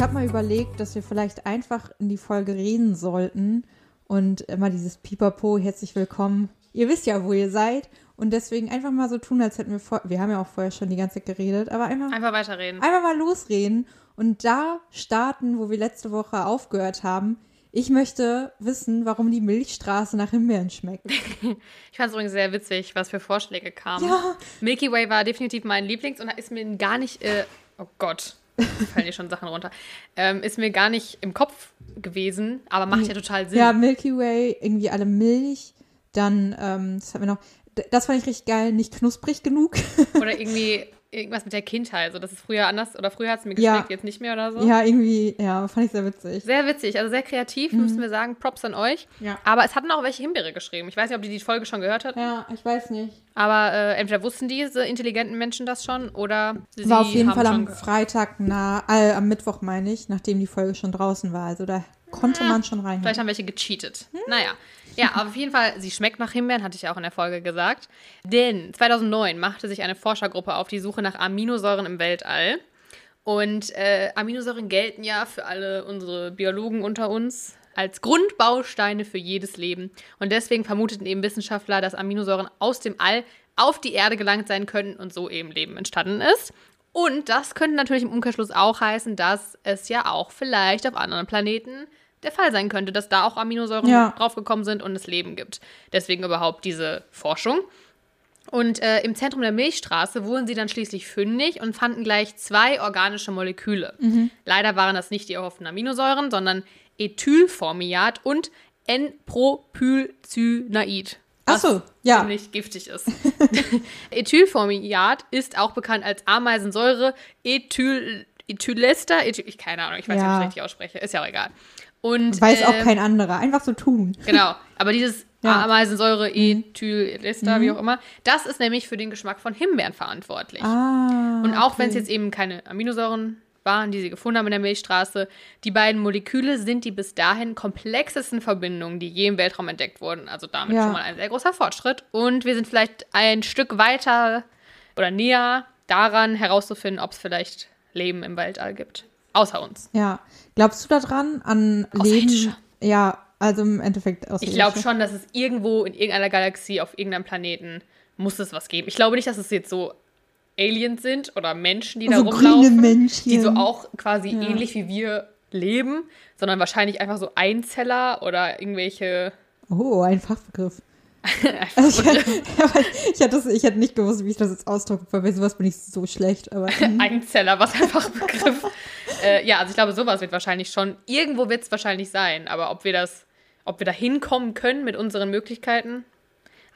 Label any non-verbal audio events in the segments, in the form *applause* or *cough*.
Ich habe mal überlegt, dass wir vielleicht einfach in die Folge reden sollten und immer dieses Pipapo, herzlich willkommen. Ihr wisst ja, wo ihr seid. Und deswegen einfach mal so tun, als hätten wir vor. Wir haben ja auch vorher schon die ganze Zeit geredet, aber einfach, Einfach weiterreden. einfach mal losreden und da starten, wo wir letzte Woche aufgehört haben. Ich möchte wissen, warum die Milchstraße nach Himbeeren schmeckt. *laughs* Ich fand es übrigens sehr witzig, was für Vorschläge kamen. Ja. Milky Way war definitiv mein Lieblings und da ist mir gar nicht, äh, oh Gott, fallen hier schon Sachen runter, ähm, ist mir gar nicht im Kopf gewesen, aber macht ja total Sinn. Ja, Milky Way, irgendwie alle Milch. Dann, ähm, das hatten wir noch. Das fand ich richtig geil, nicht knusprig genug. Oder irgendwie irgendwas mit der Kindheit. Also, das ist früher anders, oder früher hat es mir Ja. geschmeckt, jetzt nicht mehr oder so. ja, irgendwie, ja, fand ich sehr witzig. Sehr witzig, also sehr kreativ, müssen wir sagen. Props an euch. Ja. Aber es hatten auch welche Himbeere geschrieben. Ich weiß nicht, ob die die Folge schon gehört hatten, Ja, ich weiß nicht. aber äh, entweder wussten diese intelligenten Menschen das schon oder sie War auf jeden Fall am. Freitag, na, äh, am Mittwoch meine ich, nachdem die Folge schon draußen war. Also da konnte man schon rein. Vielleicht haben welche gecheatet. Naja. Ja, aber auf jeden Fall, sie schmeckt nach Himbeeren, hatte ich ja auch in der Folge gesagt. Denn 2009 machte sich eine Forschergruppe auf die Suche nach Aminosäuren im Weltall. Und äh, Aminosäuren gelten ja für alle unsere Biologen unter uns als Grundbausteine für jedes Leben. Und deswegen vermuteten eben Wissenschaftler, dass Aminosäuren aus dem All auf die Erde gelangt sein könnten und so eben Leben entstanden ist. Und das könnte natürlich im Umkehrschluss auch heißen, dass es ja auch vielleicht auf anderen Planeten der Fall sein könnte, dass da auch Aminosäuren Ja. draufgekommen sind und es Leben gibt. Deswegen überhaupt diese Forschung. Und äh, im Zentrum der Milchstraße wurden sie dann schließlich fündig und fanden gleich zwei organische Moleküle. Leider waren das nicht die erhofften Aminosäuren, sondern Ethylformiat und N-Propylcynaid. Ach was so, ja. Ziemlich giftig ist. *laughs* Ethylformiat ist auch bekannt als Ameisensäure, Ethyl, Ethylester, Ethyl, ich keine Ahnung, ich weiß nicht, ob ich es richtig ausspreche, ist ja auch egal. Und, Weiß auch ähm, kein anderer. Einfach so tun. Genau, aber dieses *laughs* Ja. Mhm. Ameisensäure, Ethylester, wie auch immer, das ist nämlich für den Geschmack von Himbeeren verantwortlich. Ah. Und auch wenn es okay. jetzt eben keine Aminosäuren waren, die sie gefunden haben in der Milchstraße, die beiden Moleküle sind die bis dahin komplexesten Verbindungen, die je im Weltraum entdeckt wurden. Also damit Ja. schon mal ein sehr großer Fortschritt. Und wir sind vielleicht ein Stück weiter oder näher daran herauszufinden, ob es vielleicht Leben im Weltall gibt. Außer uns. Ja. Glaubst du daran an Außerirdische. Leben? Ja, also im Endeffekt aus Ich glaube schon, dass es irgendwo in irgendeiner Galaxie auf irgendeinem Planeten muss es was geben. Ich glaube nicht, dass es jetzt so Aliens sind oder Menschen, die da So rumlaufen, Männchen. die so auch quasi Ja. ähnlich wie wir leben, sondern wahrscheinlich einfach so Einzeller oder irgendwelche Oh, ein Fachbegriff. Einfach Also ich, ich, hätte ich hätte nicht gewusst, wie ich das jetzt ausdrücke, weil bei sowas bin ich so schlecht. Aber *laughs* mhm. Einzeller, was ein Fachbegriff. äh, ja, also ich glaube, sowas wird wahrscheinlich schon, irgendwo wird es wahrscheinlich sein, aber ob wir das, ob wir da hinkommen können mit unseren Möglichkeiten,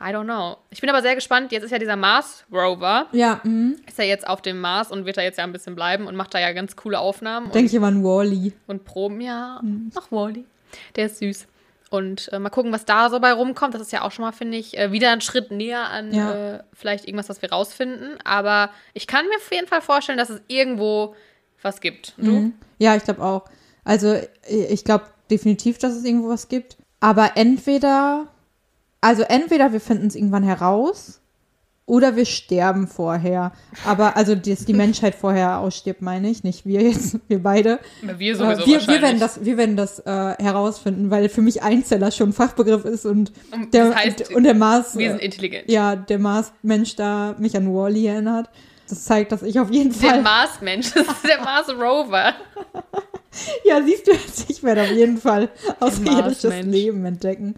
I don't know. Ich bin aber sehr gespannt, jetzt ist ja dieser Mars Rover, ja, mhm. ist ja jetzt auf dem Mars und wird da jetzt ja ein bisschen bleiben und macht da ja ganz coole Aufnahmen denke ich immer an Wally. und, und Proben. Ja, Mhm. ach Wally. Der ist süß. Und äh, mal gucken, was da so bei rumkommt. Das ist ja auch schon mal, finde ich, äh, wieder ein Schritt näher an Ja. äh, vielleicht irgendwas, was wir rausfinden. Aber ich kann mir auf jeden Fall vorstellen, dass es irgendwo was gibt. Mhm. Ja, ich glaube auch. Also ich glaube definitiv, dass es irgendwo was gibt. Aber entweder, also entweder wir finden es irgendwann heraus oder wir sterben vorher. Aber also, dass die Menschheit vorher ausstirbt, meine ich, nicht wir jetzt, wir beide. Wir Äh, sowieso wir, wir wahrscheinlich. werden das, wir werden das äh, herausfinden, weil für mich Einzeller schon ein Fachbegriff ist und Und der, das heißt, und der Mars, wir sind äh, intelligent. ja, der Mars-Mensch da mich an Wally erinnert. Das zeigt, dass ich auf jeden Der Fall. Mars-Mensch, das ist der Mars-Rover. *laughs* Ja, siehst du jetzt, ich werde auf jeden Fall außerirdisches. Leben entdecken.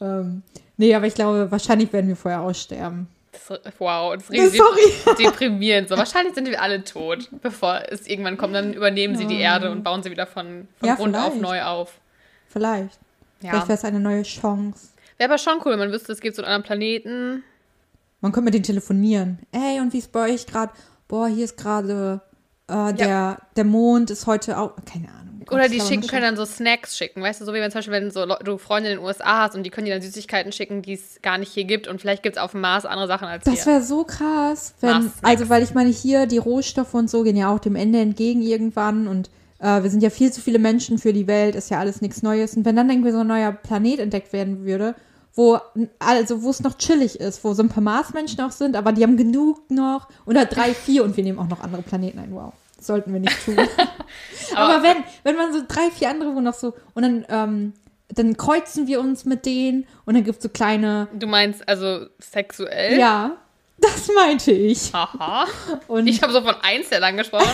Ähm, nee, aber ich glaube, wahrscheinlich werden wir vorher aussterben. Das, wow, das ist sorry. deprimierend. So, wahrscheinlich sind wir alle tot, bevor es irgendwann kommt. Dann übernehmen sie die Erde und bauen sie wieder von, von Ja, Grund auf vielleicht. neu auf. Vielleicht. Ja. Vielleicht wäre es eine neue Chance. Wäre aber schon cool, wenn man wüsste, es gibt so einen anderen Planeten. Man könnte mit denen telefonieren. Ey, und wie ist bei euch gerade? Boah, hier ist gerade äh, der, der Mond ist heute auch. Keine Ahnung. Gott, Oder die schicken, können dann so Snacks schicken. Weißt du, so wie wenn zum Beispiel, wenn so Leu- du Freunde in den USA hast und die können dir dann Süßigkeiten schicken, die es gar nicht hier gibt. Und vielleicht gibt es auf dem Mars andere Sachen als Das wäre so krass, wenn, also weil ich meine, hier die Rohstoffe und so gehen ja auch dem Ende entgegen irgendwann und äh, wir sind ja viel zu viele Menschen für die Welt, ist ja alles nichts Neues. Und wenn dann irgendwie so ein neuer Planet entdeckt werden würde, wo, also wo es noch chillig ist, wo so ein paar Marsmenschen auch sind, aber die haben genug noch, oder drei, vier und wir nehmen auch noch andere Planeten ein, wow. Das sollten wir nicht tun. *laughs* Aber, Aber- wenn, wenn man so drei, vier andere, wo noch so, und dann, ähm, dann kreuzen wir uns mit denen und dann gibt es so kleine, Du meinst also sexuell? ja, das meinte ich. Haha. Und Ich habe so von Einzellern gesprochen.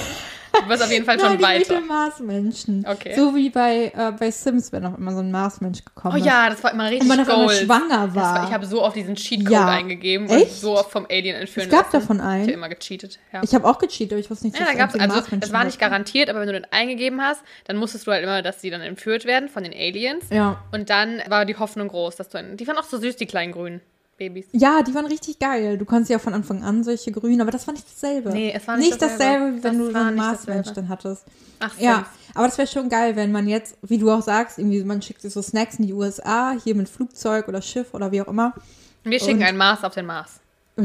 Du bist auf jeden Fall *laughs* schon Nein, die weiter. Mittelmaßmenschen. Okay. So wie bei, äh, bei Sims, wenn auch immer so ein Marsmensch gekommen Oh ist. ja, das war immer richtig Und man auf einmal schwanger war. war, ich habe so oft diesen Cheatcode Ja. eingegeben Echt? und so oft vom Alien entführen Es gab lassen. davon Ich habe einen. immer gecheatet. Ja. Ich habe auch gecheatet, aber ich wusste nicht, ja, da es gab's, also Marsmenschen das war nicht garantiert, aber wenn du den eingegeben hast, dann musstest du halt immer, dass die dann entführt werden von den Aliens. Ja. Und dann war die Hoffnung groß, dass du einen, die waren auch so süß, die kleinen grünen Babys. Ja, die waren richtig geil. Du konntest ja von Anfang an solche grün, aber das war nicht dasselbe. Nee, es war nicht nicht dasselbe, dasselbe. wie wenn Das du so einen Marsmensch dann hattest. Ach, Ja, Sims. aber das wäre schon geil, wenn man jetzt, wie du auch sagst, irgendwie man schickt sich so Snacks in die USA, hier mit Flugzeug oder Schiff oder wie auch immer. Wir schicken Und- ein Mars auf den Mars. *laughs*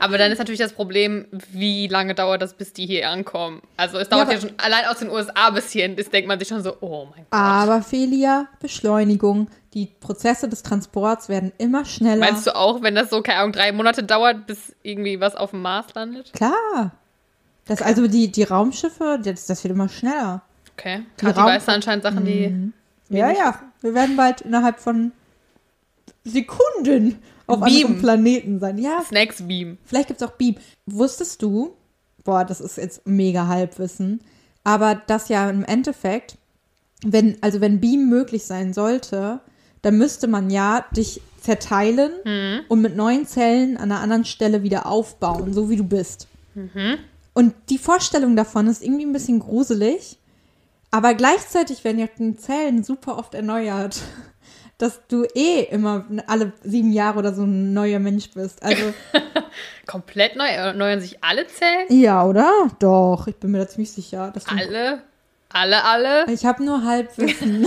Aber dann ist natürlich das Problem, wie lange dauert das, bis die hier ankommen. Also es dauert Ja, ja, schon allein aus den USA bis hierhin, das denkt man sich schon so, oh mein Gott. Aber Felia, Beschleunigung, die Prozesse des Transports werden immer schneller. Meinst du auch, wenn das so, keine Ahnung, drei Monate dauert, bis irgendwie was auf dem Mars landet? Klar. Das, Also die, die Raumschiffe, das, das wird immer schneller. Okay. Die Kathi Raum- weiß da anscheinend Sachen, die. Ja, Wenig. ja. Wir werden bald innerhalb von Sekunden auf Beam. anderen Planeten sein. Ja, Snacks Beam. vielleicht gibt es auch Beam. Wusstest du, boah, das ist jetzt mega Halbwissen, aber das ja im Endeffekt, wenn, also wenn Beam möglich sein sollte, dann müsste man ja dich zerteilen Mhm. und mit neuen Zellen an einer anderen Stelle wieder aufbauen, so wie du bist. Mhm. Und die Vorstellung davon ist irgendwie ein bisschen gruselig, aber gleichzeitig werden ja die Zellen super oft erneuert, *laughs* dass du eh immer alle sieben Jahre oder so ein neuer Mensch bist. Also *laughs* Komplett neu. Erneuern sich alle Zellen? ja, oder? Doch, ich bin mir da ziemlich sicher. Alle? Alle, alle? ich habe nur Halbwissen.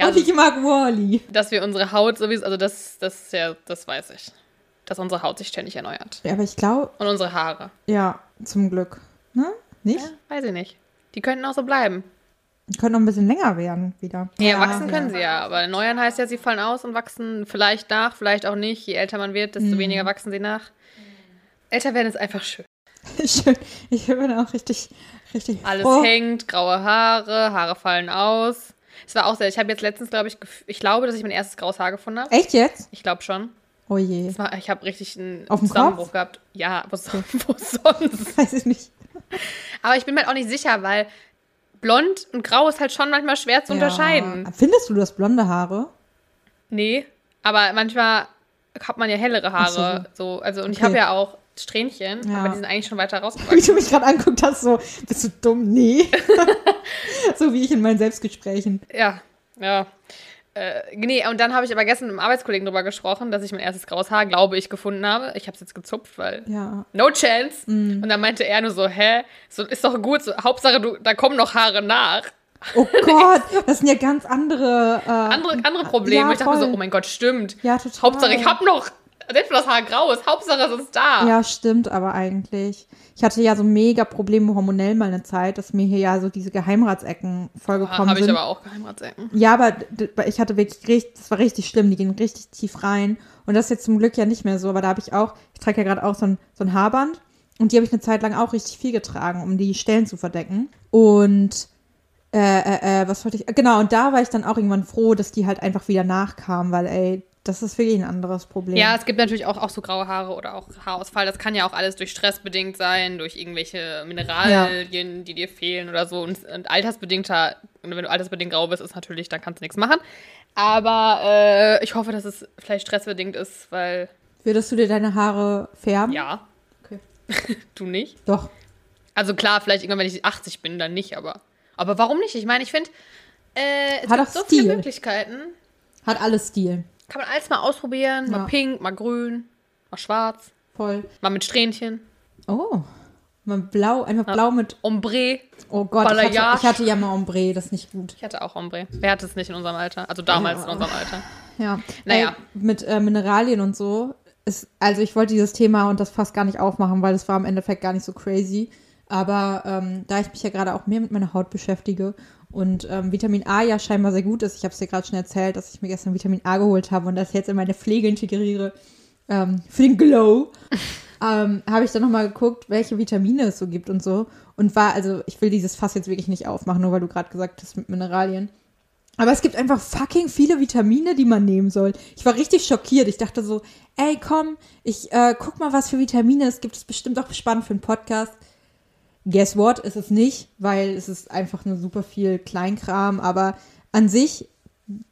Ja, *laughs* Und ich mag Wally. Dass wir unsere Haut sowieso, also das, das ist ja, das weiß ich. Dass unsere Haut sich ständig erneuert. Ja, aber ich glaube, Und unsere Haare. ja, zum Glück. Ne? Nicht? Ja, weiß ich nicht. Die könnten auch so bleiben. Die können noch ein bisschen länger werden wieder. Ja, wachsen können sie ja, aber erneuern heißt ja, sie fallen aus und wachsen vielleicht nach, vielleicht auch nicht. Je älter man wird, desto weniger wachsen sie nach. Älter werden ist einfach schön. *laughs* Schön. Ich bin auch richtig, richtig Alles froh. hängt, graue Haare, Haare fallen aus. Es war auch sehr, ich habe jetzt letztens, glaube ich, ich glaube, dass ich mein erstes graues Haar gefunden habe. Echt jetzt? Ich glaube schon. Oh je. War, ich habe richtig einen Auf Zusammenbruch Kopf? gehabt. Ja, wo, so- *laughs* wo sonst? *laughs* Weiß ich nicht. Aber ich bin mir halt auch nicht sicher, weil blond und grau ist halt schon manchmal schwer zu unterscheiden. Ja. Findest du das blonde Haare? Nee, aber manchmal hat man ja hellere Haare. So. also, und ich Okay. habe ja auch Strähnchen, Ja. aber die sind eigentlich schon weiter *laughs* Wie rausgewachsen. du mich gerade anguckt hast, so, bist du dumm? Nee. *laughs* so wie ich in meinen Selbstgesprächen. ja, ja. Äh, nee, und dann habe ich aber gestern mit einem Arbeitskollegen drüber gesprochen, dass ich mein erstes graues Haar, glaube ich, gefunden habe. Ich habe es jetzt gezupft, weil Ja. no chance. Und dann meinte er nur so, hä, so, ist doch gut, so, Hauptsache, du, da kommen noch Haare nach. Oh Gott, das sind ja ganz andere. Äh, Andere, andere Probleme. Ja, ich dachte mir so, voll. oh mein Gott, stimmt. Ja, total. Hauptsache, ich habe noch, selbst wenn das Haar grau ist, Hauptsache, es ist da. Ja, stimmt aber eigentlich. Ich hatte ja so mega Probleme hormonell mal eine Zeit, dass mir hier ja so diese Geheimratsecken vollgekommen Habe ich sind. aber auch Geheimratsecken. Ja, aber ich hatte wirklich richtig, das war richtig schlimm, die gehen richtig tief rein. Und das ist jetzt zum Glück ja nicht mehr so, aber da habe ich auch, ich trage ja gerade auch so ein, so ein Haarband und die habe ich eine Zeit lang auch richtig viel getragen, um die Stellen zu verdecken. Und äh, äh, äh, was wollte ich? Genau, und da war ich dann auch irgendwann froh, dass die halt einfach wieder nachkamen, weil ey, das ist wirklich ein anderes Problem. Ja, es gibt natürlich auch, auch so graue Haare oder auch Haarausfall. Das kann ja auch alles durch Stress bedingt sein, durch irgendwelche Mineralien, die dir fehlen oder so. Und, und altersbedingter, und wenn du altersbedingt grau bist, ist natürlich, dann kannst du nichts machen. Aber äh, ich hoffe, dass es vielleicht stressbedingt ist, weil Würdest du dir deine Haare färben? ja, Okay. *laughs* du nicht. Doch. Also klar, vielleicht irgendwann, wenn ich 80 bin, dann nicht, aber. Aber warum nicht? Ich meine, ich finde, äh, es Hat gibt auch so Stil. viele Möglichkeiten. Hat alles Stil. Kann man alles mal ausprobieren. Ja. Mal pink, mal grün, mal schwarz, Voll. mal mit Strähnchen. Oh. Mal blau, einfach blau mit. Ombre. Oh Gott, ich hatte, ich hatte ja mal Ombre, das ist nicht gut. Ich hatte auch Ombre. Wer hat es nicht in unserem Alter? Also damals in unserem Alter. Ja. Naja. Ey, mit äh, Mineralien und so. Ist, also ich wollte dieses Thema und das fast gar nicht aufmachen, weil das war im Endeffekt gar nicht so crazy. Aber ähm, da ich mich ja gerade auch mehr mit meiner Haut beschäftige und ähm, Vitamin A ja scheinbar sehr gut ist, ich habe es dir gerade schon erzählt, dass ich mir gestern Vitamin A geholt habe und das jetzt in meine Pflege integriere ähm, für den Glow. *laughs* ähm, habe ich dann nochmal geguckt, welche Vitamine es so gibt und so. Und war, also ich will dieses Fass jetzt wirklich nicht aufmachen, nur weil du gerade gesagt hast mit Mineralien. Aber es gibt einfach fucking viele Vitamine, die man nehmen soll. Ich war richtig schockiert. Ich dachte so, ey, komm, ich äh, guck mal, was für Vitamine es gibt. Das ist bestimmt auch spannend für einen Podcast. Guess what? Ist es nicht, weil es ist einfach nur super viel Kleinkram. Aber an sich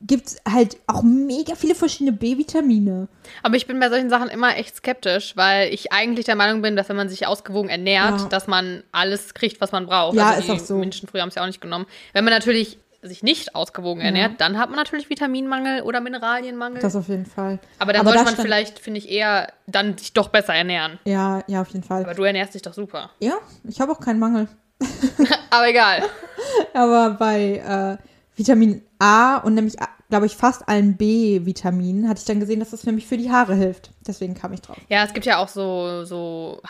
gibt es halt auch mega viele verschiedene B-Vitamine. Aber ich bin bei solchen Sachen immer echt skeptisch, weil ich eigentlich der Meinung bin, dass wenn man sich ausgewogen ernährt, Ja. dass man alles kriegt, was man braucht. Ja, also ist auch so. Menschen früher haben es ja auch nicht genommen. Wenn man natürlich sich nicht ausgewogen ernährt, dann hat man natürlich Vitaminmangel oder Mineralienmangel. Das auf jeden Fall. aber dann Aber sollte man vielleicht, finde ich, eher dann sich doch besser ernähren. Ja, ja, auf jeden Fall. Aber du ernährst dich doch super. Ja, ich habe auch keinen Mangel. *laughs* *laughs* Aber egal. Aber bei äh, Vitamin A und nämlich, glaube ich, fast allen B-Vitaminen hatte ich dann gesehen, dass das nämlich für die Haare hilft. Deswegen kam ich drauf. Ja, es gibt ja auch so, so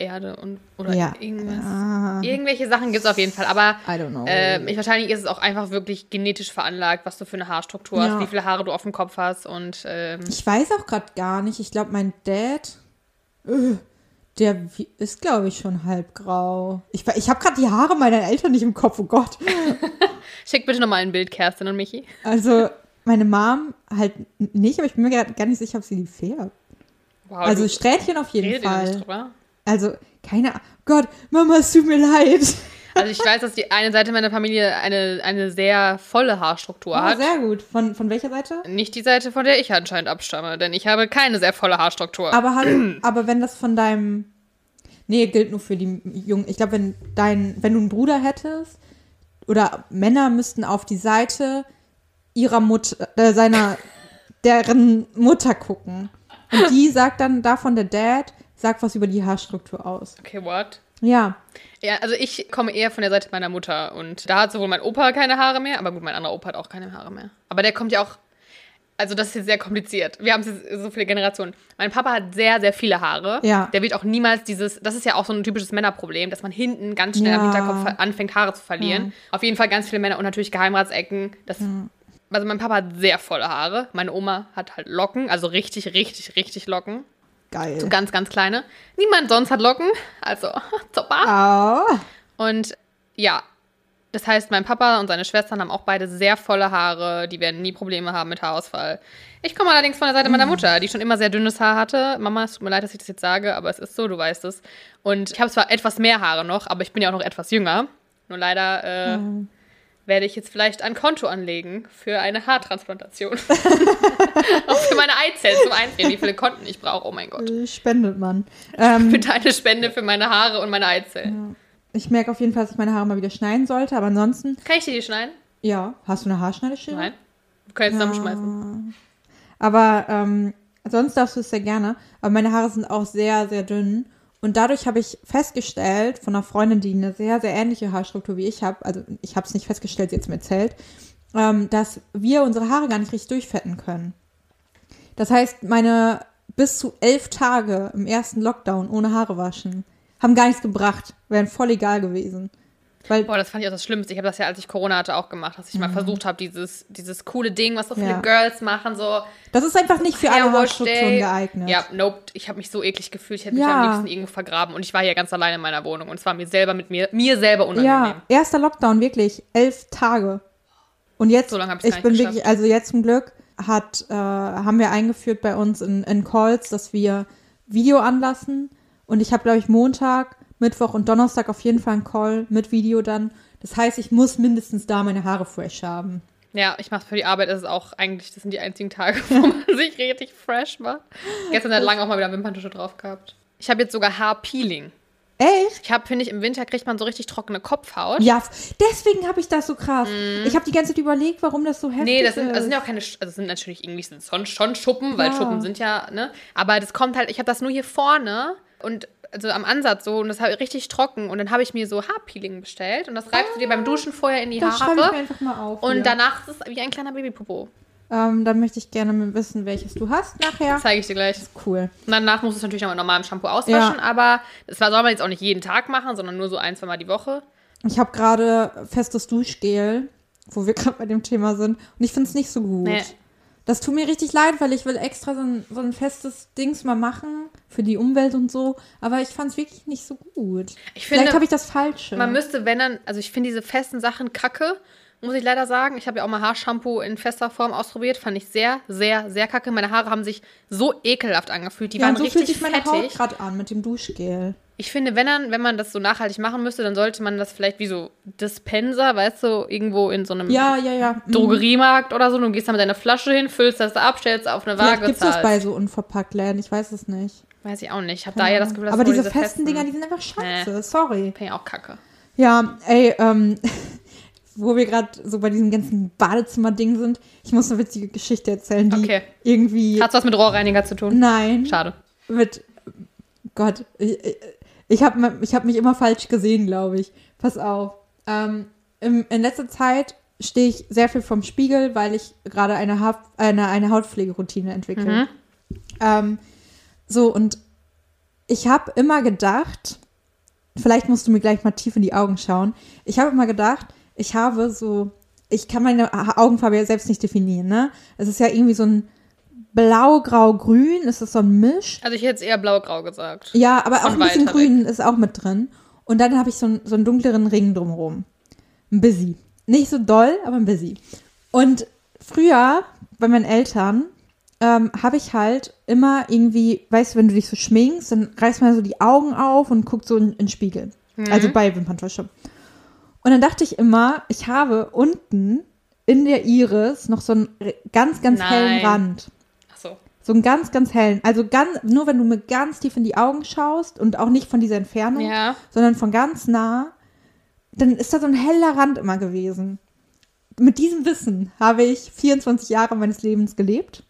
Heilerde und oder Ja. irgendwas. Ah, Irgendwelche Sachen gibt es auf jeden Fall, aber ähm, ich, wahrscheinlich ist es auch einfach wirklich genetisch veranlagt, was du für eine Haarstruktur Ja. hast, wie viele Haare du auf dem Kopf hast und ähm, ich weiß auch gerade gar nicht. Ich glaube, mein Dad, äh, der ist, glaube ich, schon halbgrau. Ich, we- ich habe gerade die Haare meiner Eltern nicht im Kopf, oh Gott. *laughs* schick bitte nochmal ein Bild, Kerstin und Michi. Also, meine Mom halt nicht, aber ich bin mir gar gar nicht sicher, ob sie die färbt. Wow, Also, du Strähnchen auf jeden ihr nicht Fall. drüber? Also, keine Ahnung. Gott, Mama, es tut mir leid. Also ich weiß, dass die eine Seite meiner Familie eine, eine sehr volle Haarstruktur Ah, hat. sehr gut. Von, von welcher Seite? Nicht die Seite, von der ich anscheinend abstamme, denn ich habe keine sehr volle Haarstruktur. Aber, hallo, *clears throat* aber wenn das von deinem. Nee, gilt nur für die Jungen. Ich glaube, wenn dein, wenn du einen Bruder hättest, oder Männer müssten auf die Seite ihrer Mutter, äh, seiner, deren Mutter gucken. Und die sagt dann davon, der Dad sagt was über die Haarstruktur aus. Okay, what? Ja. Ja, also ich komme eher von der Seite meiner Mutter und da hat sowohl mein Opa keine Haare mehr, aber gut, mein anderer Opa hat auch keine Haare mehr. Aber der kommt ja auch, also das ist jetzt sehr kompliziert. Wir haben so viele Generationen. Mein Papa hat sehr, sehr viele Haare. Ja. Der wird auch niemals dieses, das ist ja auch so ein typisches Männerproblem, dass man hinten ganz schnell am Ja. Hinterkopf ver- anfängt, Haare zu verlieren. Auf jeden Fall ganz viele Männer und natürlich Geheimratsecken. Das, Also mein Papa hat sehr volle Haare. Meine Oma hat halt Locken, also richtig, richtig, richtig Locken. Geil. So ganz, ganz kleine. Niemand sonst hat Locken, also *laughs* super. Oh. Und ja, das heißt, mein Papa und seine Schwestern haben auch beide sehr volle Haare. Die werden nie Probleme haben mit Haarausfall. Ich komme allerdings von der Seite meiner Mutter, die schon immer sehr dünnes Haar hatte. Mama, es tut mir leid, dass ich das jetzt sage, aber es ist so, du weißt es. Und ich habe zwar etwas mehr Haare noch, aber ich bin ja auch noch etwas jünger. Nur leider äh, werde ich jetzt vielleicht ein Konto anlegen für eine Haartransplantation. *laughs* auch für meine Eizellen zum Einfrieren, wie viele Konten ich brauche. Oh mein Gott. Äh, Spendet man. *laughs* Ähm, Bitte eine Spende für meine Haare und meine Eizellen. ich merke auf jeden Fall, dass ich meine Haare mal wieder schneiden sollte, aber ansonsten, Kann ich dir die schneiden? ja. Hast du eine Haarschneideschere? Nein. Wir können jetzt zusammenschmeißen. Aber ähm, sonst darfst du es sehr gerne. Aber meine Haare sind auch sehr, sehr dünn. Und dadurch habe ich festgestellt von einer Freundin, die eine sehr, sehr ähnliche Haarstruktur wie ich habe, also ich habe es nicht festgestellt, sie hat es mir erzählt, ähm, dass wir unsere Haare gar nicht richtig durchfetten können. Das heißt, meine bis zu elf Tage im ersten Lockdown ohne Haare waschen haben gar nichts gebracht, wären voll egal gewesen. Weil Boah, das fand ich auch das Schlimmste. Ich habe das ja, als ich Corona hatte, auch gemacht, dass ich mal versucht habe, dieses, dieses coole Ding, was so viele Ja. Girls machen, so das ist einfach nicht für alle Day. geeignet. Ja, nope. Ich habe mich so eklig gefühlt. Ich hätte mich Ja. am liebsten irgendwo vergraben. Und ich war hier ganz alleine in meiner Wohnung. Und es war mir selber mit mir, mir selber unangenehm. Ja, erster Lockdown, wirklich. Elf Tage. Und jetzt, So lange ich nicht bin geschafft. wirklich, also jetzt zum Glück hat, äh, haben wir eingeführt bei uns in, in Calls, dass wir Video anlassen. Und ich habe, glaube ich, Montag, Mittwoch und Donnerstag auf jeden Fall einen Call mit Video dann. Das heißt, ich muss mindestens da meine Haare fresh haben. Ja, ich mache für die Arbeit, das ist auch eigentlich, das sind die einzigen Tage, *laughs* wo man sich richtig fresh macht. Gestern hat lange auch mal wieder Wimperntusche drauf gehabt. Ich habe jetzt sogar Haarpeeling. Echt? Ich habe, finde ich, im Winter kriegt man so richtig trockene Kopfhaut. Ja, deswegen habe ich das so krass. Ich habe die ganze Zeit überlegt, warum das so heftig Mhm. Nee, das sind, ist. das sind ja auch keine, also das sind natürlich irgendwie sind schon, schon Schuppen, weil Ja. Schuppen sind ja, ne? Aber das kommt halt, ich habe das nur hier vorne und also am Ansatz so und das habe ich richtig trocken und dann habe ich mir so Haarpeeling bestellt und das reibst du dir beim Duschen vorher in die das schreibe ich mir Haare einfach mal auf. und hier. danach ist es wie ein kleiner Babypopo. Ähm, dann möchte ich gerne mal wissen, welches du hast nachher. Zeige ich dir gleich. Cool. Und danach musst du es natürlich noch mit normalem Shampoo auswaschen, aber das soll man jetzt auch nicht jeden Tag machen, sondern nur so ein, zwei Mal die Woche. Ich habe gerade festes Duschgel, wo wir gerade bei dem Thema sind. Und ich finde es nicht so gut. Nee. Das tut mir richtig leid, weil ich will extra so ein, so ein festes Dings mal machen für die Umwelt und so. Aber ich fand es wirklich nicht so gut. Ich finde, Vielleicht habe ich das Falsche. Man müsste, wenn dann, also ich finde diese festen Sachen kacke, muss ich leider sagen. Ich habe ja auch mal Haarshampoo in fester Form ausprobiert. Fand ich sehr, sehr, sehr kacke. Meine Haare haben sich so ekelhaft angefühlt. Die ja, waren so richtig fühlt sich meine Haut fettig. gerade an mit dem Duschgel. Ich finde, wenn, dann, wenn man das so nachhaltig machen müsste, dann sollte man das vielleicht wie so Dispenser, weißt du, irgendwo in so einem Ja, ja, ja. Mhm. Drogeriemarkt oder so. Du gehst da mit deiner Flasche hin, füllst das ab, stellst auf eine Waage, gibt es das bei so unverpackt Läden, ich weiß es nicht. Weiß ich auch nicht. Ich habe da ja das Gefühl, dass Aber nur diese festen Dinger, die sind einfach Nee. scheiße. Sorry. Finde ich auch kacke. Ja, ey, ähm, *laughs* wo wir gerade so bei diesem ganzen Badezimmer-Ding sind, ich muss eine witzige Geschichte erzählen, die Okay. irgendwie. Hat's was mit Rohrreiniger zu tun? Nein. Schade. Mit. Gott, ich, ich, habe ich hab mich immer falsch gesehen, glaube ich. Pass auf. Ähm, im, in letzter Zeit stehe ich sehr viel vorm Spiegel, weil ich gerade eine, Haft, eine, eine Hautpflegeroutine entwickle. Mhm. Ähm, so, und ich habe immer gedacht, vielleicht musst du mir gleich mal tief in die Augen schauen. Ich habe immer gedacht, ich habe so, ich kann meine Ha- Augenfarbe ja selbst nicht definieren, ne? Es ist ja irgendwie so ein blau, grau, grün, es ist so ein Misch. Also ich hätte jetzt eher blau-grau gesagt. Ja, aber Von auch ein bisschen grün ist auch mit drin. Und dann habe ich so, einen- so einen dunkleren Ring drumherum. Ein Busy. Nicht so doll, aber ein Busy. Und früher, bei meinen Eltern, ähm, habe ich halt immer irgendwie, weißt du, wenn du dich so schminkst, dann reißt man so die Augen auf und guckt so in, in den Spiegel. Mhm. Also bei Wimperntusche. Und dann dachte ich immer, ich habe unten in der Iris noch so einen ganz, ganz hellen Nein. Rand. So einen ganz, ganz hellen. Also ganz, nur wenn du mir ganz tief in die Augen schaust und auch nicht von dieser Entfernung, Ja. sondern von ganz nah, dann ist da so ein heller Rand immer gewesen. Mit diesem Wissen habe ich 24 Jahre meines Lebens gelebt.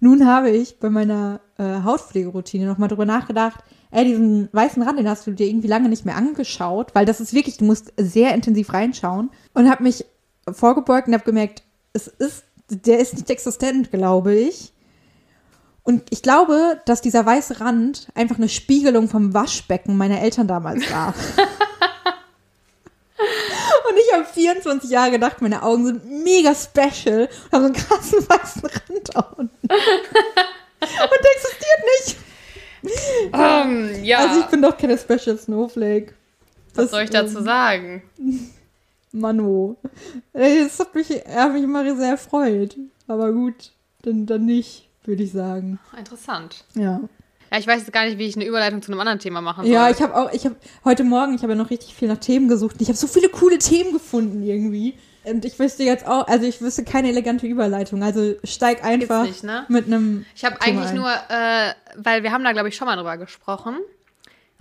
Nun habe ich bei meiner äh, Hautpflegeroutine nochmal drüber nachgedacht, ey, diesen weißen Rand, den hast du dir irgendwie lange nicht mehr angeschaut, weil das ist wirklich, du musst sehr intensiv reinschauen und habe mich vorgebeugt und habe gemerkt, es ist, der ist nicht existent, glaube ich. Und ich glaube, dass dieser weiße Rand einfach eine Spiegelung vom Waschbecken meiner Eltern damals war. *laughs* und ich habe 24 Jahre gedacht, meine Augen sind mega special und haben so einen krassen *laughs* weißen Rand da unten. und der existiert nicht. Ähm, ja. Also ich bin doch keine Special Snowflake. was Das, soll ich dazu ähm, sagen? Mano. Ey, Das hat mich, hat mich immer sehr erfreut. Aber gut, dann, dann nicht, würde ich sagen. Interessant. Ja. Ja, ich weiß jetzt gar nicht, wie ich eine Überleitung zu einem anderen Thema machen soll. Ja, ich habe auch, ich habe heute Morgen, ich habe ja noch richtig viel nach Themen gesucht. und Ich habe so viele coole Themen gefunden irgendwie. Und ich wüsste jetzt auch, also ich wüsste keine elegante Überleitung. Also steig einfach nicht, ne? mit einem. Ich habe eigentlich ein. nur, äh, weil wir haben da, glaube ich, schon mal drüber gesprochen.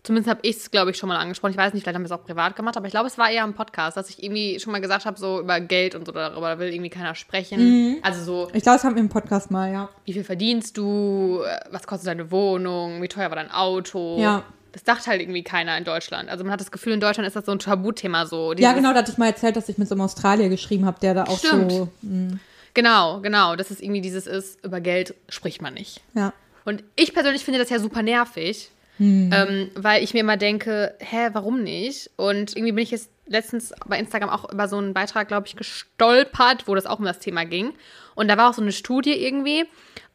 Zumindest habe ich es, glaube ich, schon mal angesprochen. Ich weiß nicht, vielleicht haben wir es auch privat gemacht, aber ich glaube, es war eher im Podcast, dass ich irgendwie schon mal gesagt habe, so über Geld und so, darüber will irgendwie keiner sprechen. Mhm. Also so, Ich glaube, das haben wir im Podcast mal, ja. wie viel verdienst du, was kostet deine Wohnung, wie teuer war dein Auto. Ja. Das dachte halt irgendwie keiner in Deutschland. Also man hat das Gefühl, in Deutschland ist das so ein Tabuthema so. Ja, genau, da hatte ich mal erzählt, dass ich mit so einem Australier geschrieben habe, der da auch Stimmt. so. Mh, Genau, genau. Dass es irgendwie dieses ist, über Geld spricht man nicht. ja. Und ich persönlich finde das ja super nervig, Hm. ähm, weil ich mir immer denke, hä, warum nicht? Und irgendwie bin ich jetzt letztens bei Instagram auch über so einen Beitrag, glaube ich, gestolpert, wo das auch um das Thema ging. Und da war auch so eine Studie irgendwie.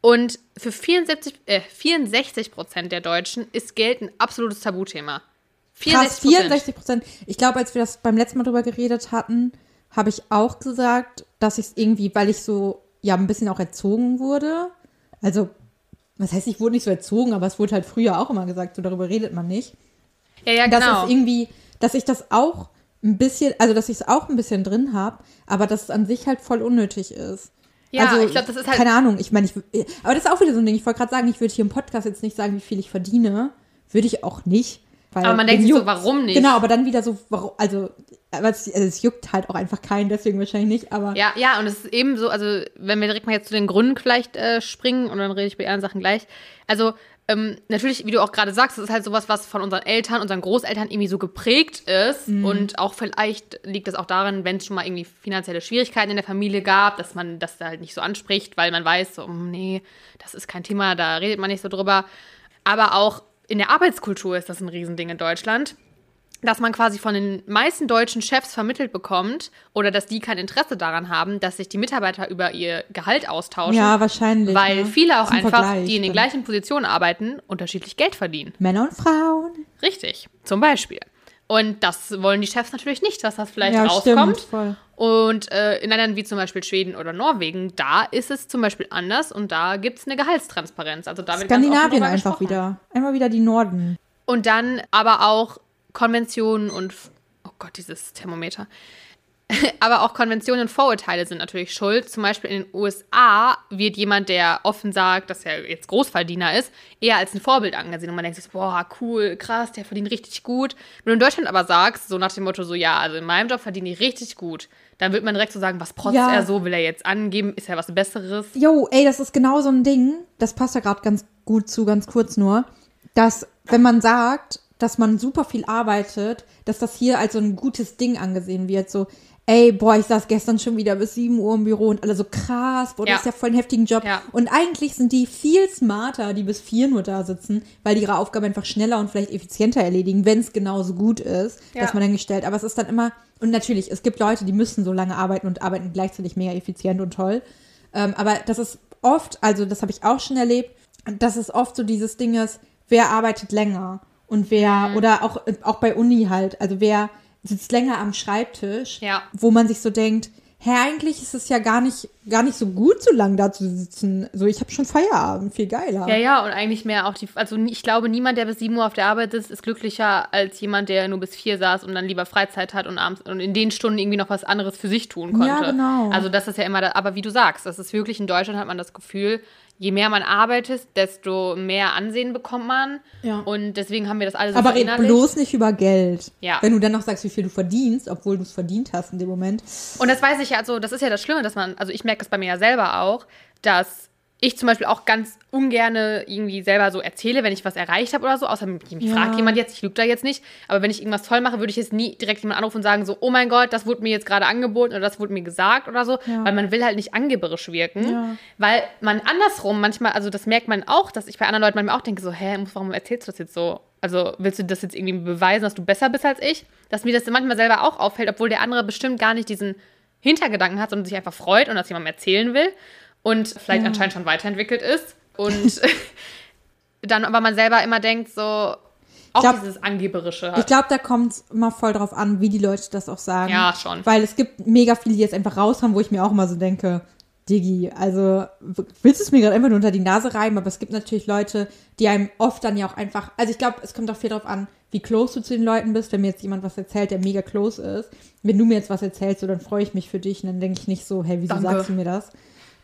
Und für 74, äh, 64 Prozent der Deutschen ist Geld ein absolutes Tabuthema. Krass, 64 64 Prozent. Ich glaube, als wir das beim letzten Mal drüber geredet hatten, habe ich auch gesagt, dass ich es irgendwie, weil ich so, ja, ein bisschen auch erzogen wurde. Also, was heißt, ich wurde nicht so erzogen, aber es wurde halt früher auch immer gesagt, so darüber redet man nicht. Ja, ja, Dass genau. es irgendwie, dass ich das auch ein bisschen, also dass ich es auch ein bisschen drin habe, aber dass es an sich halt voll unnötig ist. Ja, also, ich glaube, das ist halt. Keine Ahnung, ich meine, ich, aber das ist auch wieder so ein Ding. Ich wollte gerade sagen, ich würde hier im Podcast jetzt nicht sagen, wie viel ich verdiene. Würde ich auch nicht. Weil Aber man denkt sich so, warum nicht? Genau, aber dann wieder so, warum, also, es, also es juckt halt auch einfach keinen, deswegen wahrscheinlich nicht, aber Ja, ja, und es ist eben so, also wenn wir direkt mal jetzt zu den Gründen vielleicht äh, springen und dann rede ich bei anderen Sachen gleich. Also ähm, natürlich, wie du auch gerade sagst, das ist halt sowas, was von unseren Eltern, unseren Großeltern irgendwie so geprägt ist. Und auch vielleicht liegt es auch darin, wenn es schon mal irgendwie finanzielle Schwierigkeiten in der Familie gab, dass man das da halt nicht so anspricht, weil man weiß, so, hm, nee, das ist kein Thema, da redet man nicht so drüber. Aber auch in der Arbeitskultur ist das ein Riesending in Deutschland. dass man quasi von den meisten deutschen Chefs vermittelt bekommt oder dass die kein Interesse daran haben, dass sich die Mitarbeiter über ihr Gehalt austauschen. Ja, wahrscheinlich. Weil ne? viele auch einfach, Vergleich, die in den gleichen Positionen arbeiten, unterschiedlich Geld verdienen. Männer und Frauen. Richtig, zum Beispiel. Und das wollen die Chefs natürlich nicht, dass das vielleicht Ja, rauskommt. stimmt, voll. Und äh, in Ländern wie zum Beispiel Schweden oder Norwegen, da ist es zum Beispiel anders und da gibt es eine Gehaltstransparenz. Also da Skandinavien einfach wieder. Einmal wieder die Norden. Und dann aber auch Konventionen und, oh Gott, dieses Thermometer. *laughs* aber auch Konventionen und Vorurteile sind natürlich schuld. Zum Beispiel in den USA wird jemand, der offen sagt, dass er jetzt Großverdiener ist, eher als ein Vorbild angesehen. Und man denkt sich, boah, cool, krass, der verdient richtig gut. Wenn du in Deutschland aber sagst, so nach dem Motto, so, ja, also in meinem Job verdiene ich richtig gut, dann wird man direkt so sagen, was protzt Ja. er so, will er jetzt angeben, ist er was Besseres? Jo, ey, das ist genau so ein Ding. Das passt da gerade ganz gut zu, ganz kurz nur. Dass, wenn man sagt, dass man super viel arbeitet, dass das hier als so ein gutes Ding angesehen wird. So, ey, boah, ich saß gestern schon wieder bis 7 Uhr im Büro und alle so krass, boah, Ja. das ist ja voll ein heftigen Job. Ja. Und eigentlich sind die viel smarter, die bis 4 nur da sitzen, weil die ihre Aufgabe einfach schneller und vielleicht effizienter erledigen, wenn es genauso gut ist, Ja. dass man dann gestellt. Aber es ist dann immer, und natürlich, es gibt Leute, die müssen so lange arbeiten und arbeiten gleichzeitig mega effizient und toll. Ähm, aber das ist oft, also das habe ich auch schon erlebt, dass es oft so dieses Ding ist, wer arbeitet länger und wer, Mhm. oder auch, auch bei Uni halt, also wer sitzt länger am Schreibtisch, Ja. wo man sich so denkt, hä, eigentlich ist es ja gar nicht, gar nicht so gut, so lange da zu sitzen. So, ich habe schon Feierabend, viel geiler. Ja, ja, und eigentlich mehr auch die, also ich glaube, niemand, der bis 7 Uhr auf der Arbeit ist, ist glücklicher als jemand, der nur bis 4 saß und dann lieber Freizeit hat und abends und in den Stunden irgendwie noch was anderes für sich tun konnte. Ja, genau. Also das ist ja immer, da, aber wie du sagst, das ist wirklich in Deutschland hat man das Gefühl, je mehr man arbeitet, desto mehr Ansehen bekommt man. Ja. Und deswegen haben wir das alles so Aber red verinnerlicht. bloß nicht über Geld. Ja. Wenn du dann noch sagst, wie viel du verdienst, obwohl du es verdient hast in dem Moment. Und das weiß ich ja, also das ist ja das Schlimme, dass man, also ich merke das bei mir ja selber auch, dass ich zum Beispiel auch ganz ungerne irgendwie selber so erzähle, wenn ich was erreicht habe oder so, außer mich Ja. fragt jemand jetzt, ich lüge da jetzt nicht, aber wenn ich irgendwas toll mache, würde ich jetzt nie direkt jemand anrufen und sagen so, oh mein Gott, das wurde mir jetzt gerade angeboten oder das wurde mir gesagt oder so, Ja. weil man will halt nicht angeberisch wirken, Ja. weil man andersrum manchmal, also das merkt man auch, dass ich bei anderen Leuten manchmal auch denke so, hä, warum erzählst du das jetzt so? Also willst du das jetzt irgendwie beweisen, dass du besser bist als ich? Dass mir das manchmal selber auch auffällt, obwohl der andere bestimmt gar nicht diesen Hintergedanken hat, sondern sich einfach freut und das jemandem erzählen will und vielleicht Ja. anscheinend schon weiterentwickelt ist. Und *laughs* dann aber man selber immer denkt, so, auch glaub- dieses Angeberische Ich hat. glaube, da kommt es immer voll drauf an, wie die Leute das auch sagen. Ja, schon. Weil es gibt mega viele, die jetzt einfach raushauen, wo ich mir auch immer so denke, Diggi, also willst du es mir gerade einfach nur unter die Nase reiben? Aber es gibt natürlich Leute, die einem oft dann ja auch einfach, also ich glaube, es kommt auch viel drauf an, wie close du zu den Leuten bist. Wenn mir jetzt jemand was erzählt, der mega close ist, wenn du mir jetzt was erzählst, so, dann freue ich mich für dich und dann denke ich nicht so, hey, wieso Danke. sagst du mir das?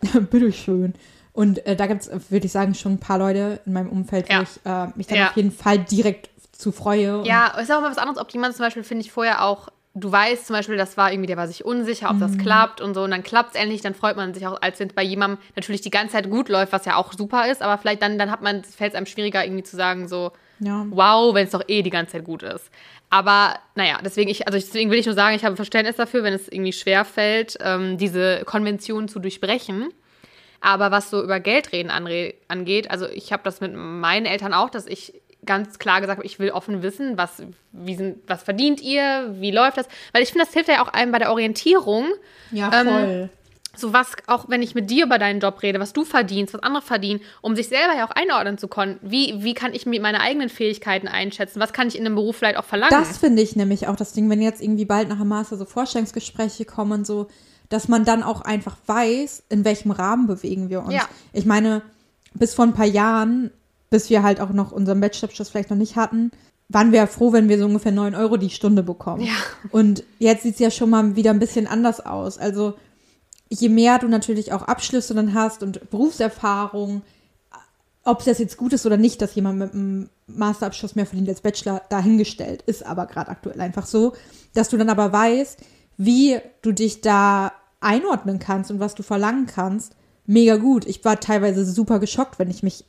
*laughs* Bitte schön. Und äh, da gibt es, würde ich sagen, schon ein paar Leute in meinem Umfeld, wo Ja. ich äh, mich dann Ja. auf jeden Fall direkt zu freue. Ja, ist auch mal was anderes, ob jemand zum Beispiel, finde ich, vorher auch, du weißt zum Beispiel, das war irgendwie, der war sich unsicher, ob Mhm. das klappt und so, und dann klappt es endlich, dann freut man sich auch, als wenn es bei jemandem natürlich die ganze Zeit gut läuft, was ja auch super ist, aber vielleicht dann, dann hat man, fällt es einem schwieriger, irgendwie zu sagen, so, ja. wow, wenn es doch eh die ganze Zeit gut ist. Aber naja, deswegen, ich, also deswegen will ich nur sagen, ich habe Verständnis dafür, wenn es irgendwie schwer fällt, ähm, diese Konvention zu durchbrechen. Aber was so über Geldreden angeht, also ich habe das mit meinen Eltern auch, dass ich ganz klar gesagt habe, ich will offen wissen, was, wie sind, was verdient ihr, wie läuft das? Weil ich finde, das hilft ja auch einem bei der Orientierung. Ja, Ähm, voll. So was, auch wenn ich mit dir über deinen Job rede, was du verdienst, was andere verdienen, um sich selber ja auch einordnen zu können. Wie, wie kann ich mir meine eigenen Fähigkeiten einschätzen? Was kann ich in einem Beruf vielleicht auch verlangen? Das finde ich nämlich auch das Ding, wenn jetzt irgendwie bald nach dem Master so Vorstellungsgespräche kommen und so, dass man dann auch einfach weiß, in welchem Rahmen bewegen wir uns. Ja. Ich meine, bis vor ein paar Jahren, bis wir halt auch noch unseren Bachelorabschluss vielleicht noch nicht hatten, waren wir ja froh, wenn wir so ungefähr 9 Euro die Stunde bekommen. Ja. Und jetzt sieht es ja schon mal wieder ein bisschen anders aus. Also je mehr du natürlich auch Abschlüsse dann hast und Berufserfahrung, ob es jetzt gut ist oder nicht, dass jemand mit einem Masterabschluss mehr verdient als Bachelor, dahingestellt. Ist aber gerade aktuell einfach so, dass du dann aber weißt, wie du dich da einordnen kannst und was du verlangen kannst. Mega gut. Ich war teilweise super geschockt, wenn ich mich,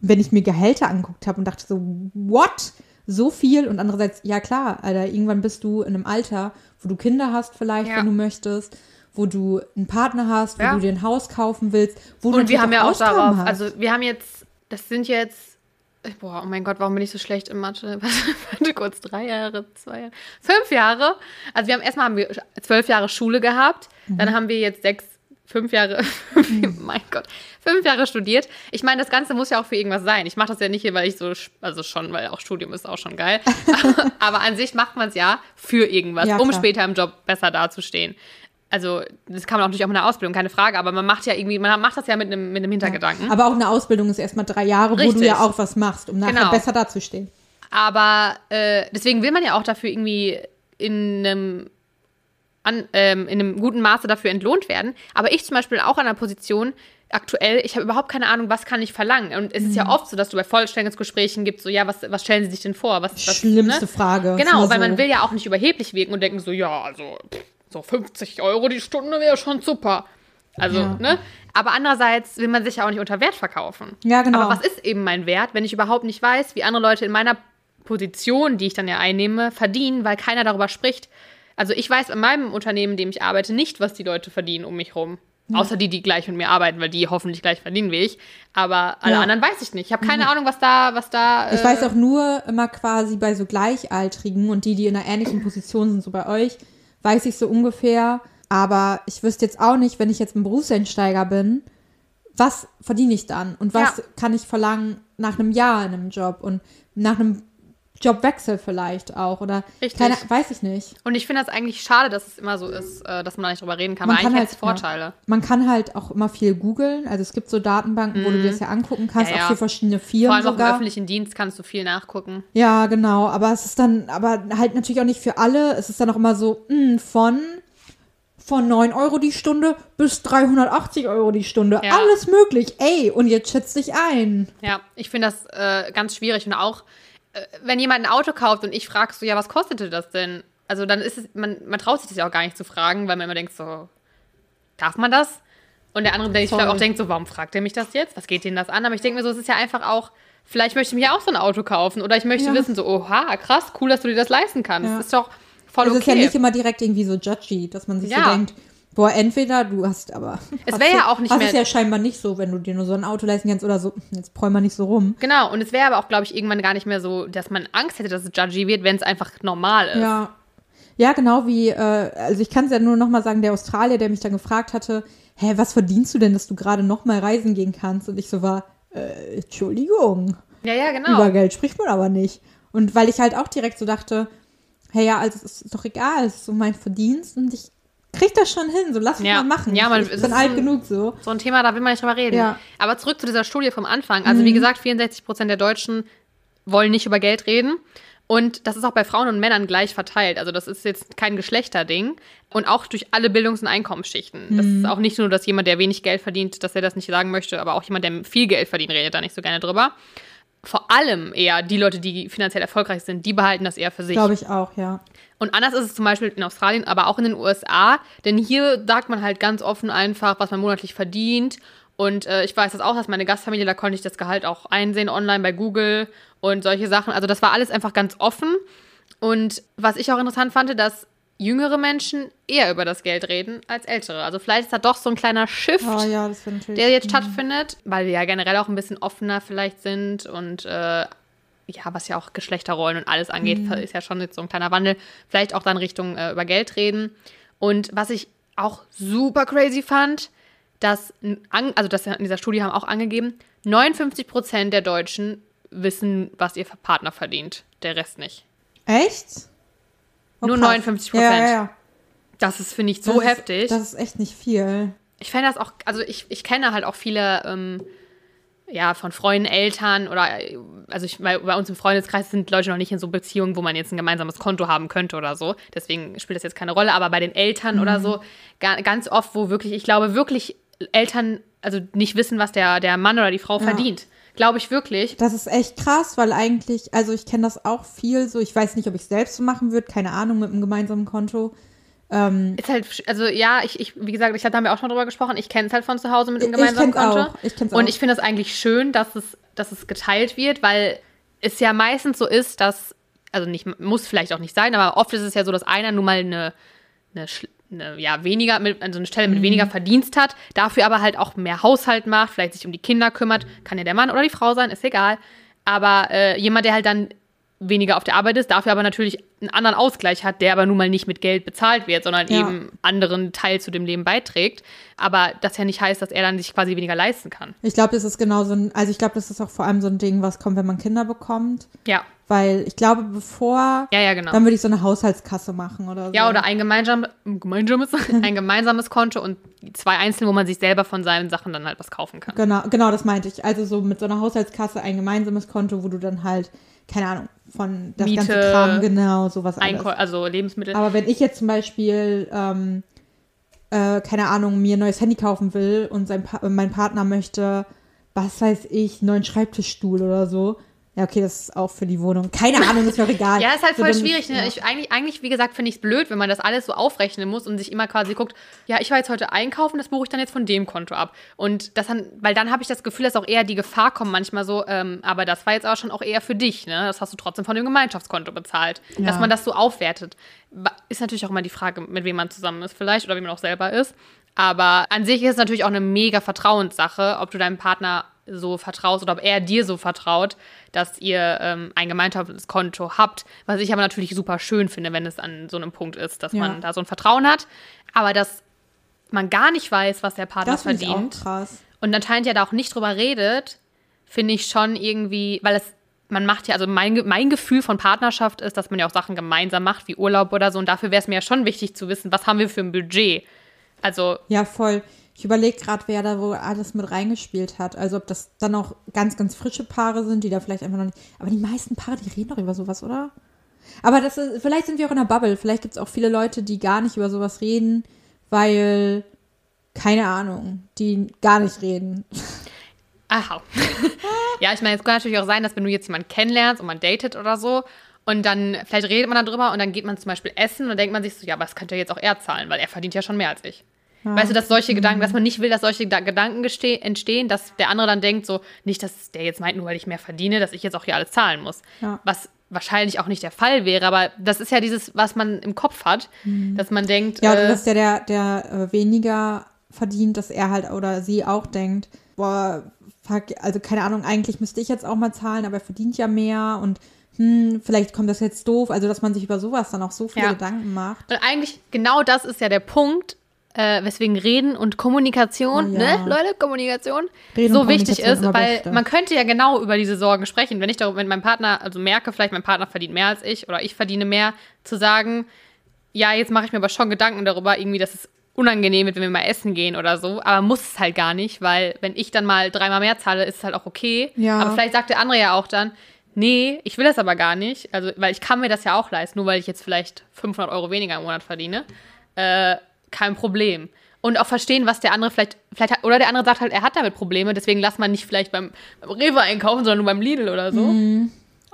wenn ich mir Gehälter angeguckt habe und dachte so, what? So viel? Und andererseits, ja klar, Alter, irgendwann bist du in einem Alter, wo du Kinder hast vielleicht, Ja. wenn du möchtest, wo du einen Partner hast, wo Ja. du dir ein Haus kaufen willst, wo du Und wir natürlich haben ja auch darauf, hast. also wir haben jetzt, das sind jetzt boah, oh mein Gott, warum bin ich so schlecht in Mathe? *laughs* Warte kurz, drei Jahre, zwei Jahre, fünf Jahre. Also wir haben erstmal haben wir zwölf Jahre Schule gehabt, mhm. dann haben wir jetzt sechs, fünf Jahre, *laughs* mhm. mein Gott, fünf Jahre studiert. Ich meine, das Ganze muss ja auch für irgendwas sein. Ich mache das ja nicht hier, weil ich so, also schon, weil auch Studium ist auch schon geil. *laughs* Aber an sich macht man es ja für irgendwas, ja, um später im Job besser dazustehen also das kann man auch natürlich auch in der Ausbildung, keine Frage, aber man macht ja irgendwie, man macht das ja mit einem, mit einem Hintergedanken. Ja, aber auch eine Ausbildung ist erstmal drei Jahre, Richtig. wo du ja auch was machst, um nachher genau. besser dazustehen. Aber äh, deswegen will man ja auch dafür irgendwie in einem, an, ähm, in einem guten Maße dafür entlohnt werden. Aber ich zum Beispiel auch an einer Position, aktuell, ich habe überhaupt keine Ahnung, was kann ich verlangen. Und es ist ja mhm. oft so, dass du bei Vollstellungsgesprächen gibst, so, ja, was, was stellen Sie sich denn vor? Was, was Schlimmste ne? Frage. Genau, weil so. man will ja auch nicht überheblich wirken und denken so, ja, also, pff, so 50 Euro die Stunde wäre schon super. Also, ja. ne? Aber andererseits will man sich ja auch nicht unter Wert verkaufen. Ja, genau. Aber was ist eben mein Wert, wenn ich überhaupt nicht weiß, wie andere Leute in meiner Position, die ich dann ja einnehme, verdienen, weil keiner darüber spricht. Also ich weiß in meinem Unternehmen, in dem ich arbeite, nicht, was die Leute verdienen um mich rum. Ja. Außer die, die gleich mit mir arbeiten, weil die hoffentlich gleich verdienen wie ich. Aber alle ja. anderen weiß ich nicht. Ich habe keine mhm. Ahnung, was da, was da. Äh ich weiß auch nur immer quasi bei so Gleichaltrigen und die, die in einer ähnlichen Position sind, so bei euch, weiß ich so ungefähr. Aber ich wüsste jetzt auch nicht, wenn ich jetzt ein Berufseinsteiger bin, was verdiene ich dann und was ja. kann ich verlangen nach einem Jahr in einem Job und nach einem Jobwechsel vielleicht auch oder Richtig. Keine, weiß ich nicht. Und ich finde das eigentlich schade, dass es immer so ist, äh, dass man da nicht drüber reden kann, man kann halt, Vorteile. Ja. Man kann halt auch immer viel googeln. Also es gibt so Datenbanken, mhm. wo du dir das ja angucken kannst, ja, ja. auch für verschiedene Firmen. Vor allem sogar. auch im öffentlichen Dienst kannst du viel nachgucken. Ja, genau. Aber es ist dann, aber halt natürlich auch nicht für alle. Es ist dann auch immer so, mh, hm, von von 9 Euro die Stunde bis 380 Euro die Stunde. Alles möglich. Ey, und jetzt schätzt dich ein. Ja, ich finde das äh, ganz schwierig und auch wenn jemand ein Auto kauft und ich frage so, ja, was kostete das denn? Also dann ist es, man, man traut sich das ja auch gar nicht zu fragen, weil man immer denkt so, darf man das? Und der andere der sich auch denkt so, warum fragt er mich das jetzt? Was geht denn das an? Aber ich denke mir so, es ist ja einfach auch, vielleicht möchte ich mir auch so ein Auto kaufen oder ich möchte ja. wissen so, oha, krass, cool, dass du dir das leisten kannst. Ja. Das ist doch voll okay. Es ist ja nicht immer direkt irgendwie so judgy, dass man sich ja. so denkt, Boah, entweder du hast aber. Es wäre ja auch nicht mehr. Das ist ja scheinbar nicht so, wenn du dir nur so ein Auto leisten kannst oder so. Jetzt prall mal nicht so rum. Genau, und es wäre aber auch, glaube ich, irgendwann gar nicht mehr so, dass man Angst hätte, dass es judgy wird, wenn es einfach normal ist. Ja. Ja, genau wie, äh, also ich kann es ja nur nochmal sagen, der Australier, der mich dann gefragt hatte, hä, was verdienst du denn, dass du gerade nochmal reisen gehen kannst? Und ich so war, äh, Entschuldigung. Ja, ja, genau. Über Geld spricht man aber nicht. Und weil ich halt auch direkt so dachte, hey, ja, also es ist doch egal, es ist so mein Verdienst und ich krieg das schon hin, so lass mich ja. mal machen. Ja, man, ich bin alt ein, genug so. So ein Thema, da will man nicht drüber reden. Ja. Aber zurück zu dieser Studie vom Anfang. Also mhm. wie gesagt, 64 Prozent der Deutschen wollen nicht über Geld reden. Und das ist auch bei Frauen und Männern gleich verteilt. Also das ist jetzt kein Geschlechterding. Und auch durch alle Bildungs- und Einkommensschichten. Mhm. Das ist auch nicht nur, dass jemand, der wenig Geld verdient, dass er das nicht sagen möchte, aber auch jemand, der viel Geld verdient, redet da nicht so gerne drüber. Vor allem eher die Leute, die finanziell erfolgreich sind, die behalten das eher für sich. Glaube ich auch, ja. Und anders ist es zum Beispiel in Australien, aber auch in den USA, denn hier sagt man halt ganz offen einfach, was man monatlich verdient. Und äh, ich weiß das auch, dass meine Gastfamilie, da konnte ich das Gehalt auch einsehen online bei Google und solche Sachen. Also das war alles einfach ganz offen. Und was ich auch interessant fand, dass jüngere Menschen eher über das Geld reden als ältere. Also vielleicht ist da doch so ein kleiner Shift, oh ja, der jetzt stattfindet, weil wir ja generell auch ein bisschen offener vielleicht sind und äh, ja, was ja auch Geschlechterrollen und alles angeht, mhm. ist ja schon jetzt so ein kleiner Wandel. Vielleicht auch dann Richtung äh, über Geld reden. Und was ich auch super crazy fand, dass, also das in dieser Studie haben auch angegeben, 59 Prozent der Deutschen wissen, was ihr Partner verdient, der Rest nicht. Echt? Oh, Nur 59 Prozent. Ja, ja, ja. Das ist, finde ich, so das heftig. Ist, das ist echt nicht viel. Ich fände das auch, also ich, ich kenne halt auch viele ähm, ja, von Freunden, Eltern oder, also ich, bei, bei uns im Freundeskreis sind Leute noch nicht in so Beziehungen, wo man jetzt ein gemeinsames Konto haben könnte oder so. Deswegen spielt das jetzt keine Rolle. Aber bei den Eltern mhm. oder so, ga, ganz oft, wo wirklich, ich glaube wirklich Eltern, also nicht wissen, was der, der Mann oder die Frau ja. verdient. Glaube ich wirklich. Das ist echt krass, weil eigentlich, also ich kenne das auch viel so. Ich weiß nicht, ob ich es selbst so machen würde, keine Ahnung, mit einem gemeinsamen Konto. Ähm, ist halt, also ja, ich, ich wie gesagt, ich da haben wir auch schon drüber gesprochen, ich kenne es halt von zu Hause mit dem gemeinsamen ich Konto. Auch. Ich kenn's auch. Und ich finde es eigentlich schön, dass es, dass es geteilt wird, weil es ja meistens so ist, dass, also nicht, muss vielleicht auch nicht sein, aber oft ist es ja so, dass einer nun mal eine, eine, eine ja, weniger, mit, also eine Stelle mit mhm. weniger Verdienst hat, dafür aber halt auch mehr Haushalt macht, vielleicht sich um die Kinder kümmert, kann ja der Mann oder die Frau sein, ist egal. Aber äh, jemand, der halt dann weniger auf der Arbeit ist, dafür aber natürlich einen anderen Ausgleich hat, der aber nun mal nicht mit Geld bezahlt wird, sondern Ja. eben anderen Teil zu dem Leben beiträgt. Aber das ja nicht heißt, dass er dann sich quasi weniger leisten kann. Ich glaube, das ist genau so ein, also ich glaube, das ist auch vor allem so ein Ding, was kommt, wenn man Kinder bekommt. Ja, Weil ich glaube, bevor, ja, ja, genau. dann würde ich so eine Haushaltskasse machen oder so. Ja, oder ein, gemeinsam, gemeinsames, *laughs* ein gemeinsames Konto und zwei einzelne, wo man sich selber von seinen Sachen dann halt was kaufen kann. Genau, genau, das meinte ich. Also so mit so einer Haushaltskasse ein gemeinsames Konto, wo du dann halt, keine Ahnung, von das Miete, ganze Kram, genau, sowas alles. Einkäu also Lebensmittel. Aber wenn ich jetzt zum Beispiel, ähm, äh, keine Ahnung, mir ein neues Handy kaufen will und sein pa mein Partner möchte, was weiß ich, einen neuen Schreibtischstuhl oder so. Ja, okay, das ist auch für die Wohnung. Keine Ahnung, ist mir auch egal. *laughs* Ja, ist halt So, voll dann- schwierig. Ne? ja. Ich, eigentlich, eigentlich, wie gesagt, finde ich es blöd, wenn man das alles so aufrechnen muss und sich immer quasi guckt, ja, ich war jetzt heute einkaufen, das buche ich dann jetzt von dem Konto ab. Und das dann, weil dann habe ich das Gefühl, dass auch eher die Gefahr kommt manchmal so, ähm, aber das war jetzt auch schon auch eher für dich, ne? Das hast du trotzdem von dem Gemeinschaftskonto bezahlt. Ja. Dass man das so aufwertet. Ist natürlich auch immer die Frage, mit wem man zusammen ist vielleicht oder wie man auch selber ist. Aber an sich ist es natürlich auch eine mega Vertrauenssache, ob du deinem Partner so vertraust oder ob er dir so vertraut, dass ihr ähm, ein Konto habt. Was ich aber natürlich super schön finde, wenn es an so einem Punkt ist, dass Ja. man da so ein Vertrauen hat. Aber dass man gar nicht weiß, was der Partner Das finde ich auch verdient krass. und anscheinend ja da auch nicht drüber redet, finde ich schon irgendwie, weil es, man macht ja, also mein, mein Gefühl von Partnerschaft ist, dass man ja auch Sachen gemeinsam macht, wie Urlaub oder so. Und dafür wäre es mir ja schon wichtig zu wissen, was haben wir für ein Budget. Also, Ja, voll. Ich überlege gerade, wer da wohl alles mit reingespielt hat. Also ob das dann auch ganz, ganz frische Paare sind, die da vielleicht einfach noch nicht. Aber die meisten Paare, die reden doch über sowas, oder? Aber das ist, vielleicht sind wir auch in der Bubble. Vielleicht gibt es auch viele Leute, die gar nicht über sowas reden, weil, keine Ahnung, die gar nicht reden. aha. *laughs* ja, ich meine, es kann natürlich auch sein, dass wenn du jetzt jemanden kennenlernst und man datet oder so, und dann, vielleicht redet man darüber und dann geht man zum Beispiel essen und dann denkt man sich so, ja, aber das könnte jetzt auch er zahlen, weil er verdient ja schon mehr als ich. Weißt du, dass solche Gedanken, dass man nicht will, dass solche Geda- Gedanken entstehen, dass der andere dann denkt, so, nicht, dass der jetzt meint, nur weil ich mehr verdiene, dass ich jetzt auch hier alles zahlen muss. Ja. Was wahrscheinlich auch nicht der Fall wäre, aber das ist ja dieses, was man im Kopf hat, dass man denkt, Ja, oder äh, dass der, der, der äh, weniger verdient, dass er halt oder sie auch denkt, boah, fuck, also keine Ahnung, eigentlich müsste ich jetzt auch mal zahlen, aber er verdient ja mehr und hm, vielleicht kommt das jetzt doof. Also, dass man sich über sowas dann auch so viele Ja. Gedanken macht. Und eigentlich, genau das ist ja der Punkt, äh, weswegen Reden und Kommunikation, Oh ja. ne, Leute, Kommunikation, Reden so wichtig Kommunikation ist, weil man könnte ja genau über diese Sorgen sprechen. Wenn ich darüber, wenn mein Partner, also merke, vielleicht mein Partner verdient mehr als ich oder ich verdiene mehr, zu sagen, ja, jetzt mache ich mir aber schon Gedanken darüber, irgendwie, dass es unangenehm wird, wenn wir mal essen gehen oder so, aber muss es halt gar nicht, weil wenn ich dann mal dreimal mehr zahle, ist es halt auch okay. Ja. Aber vielleicht sagt der andere ja auch dann, nee, ich will das aber gar nicht, also weil ich kann mir das ja auch leisten, nur weil ich jetzt vielleicht 500 Euro weniger im Monat verdiene, äh, kein Problem. Und auch verstehen, was der andere vielleicht, vielleicht hat, oder der andere sagt halt, er hat damit Probleme, deswegen lass man nicht vielleicht beim, beim Rewe einkaufen, sondern nur beim Lidl oder so.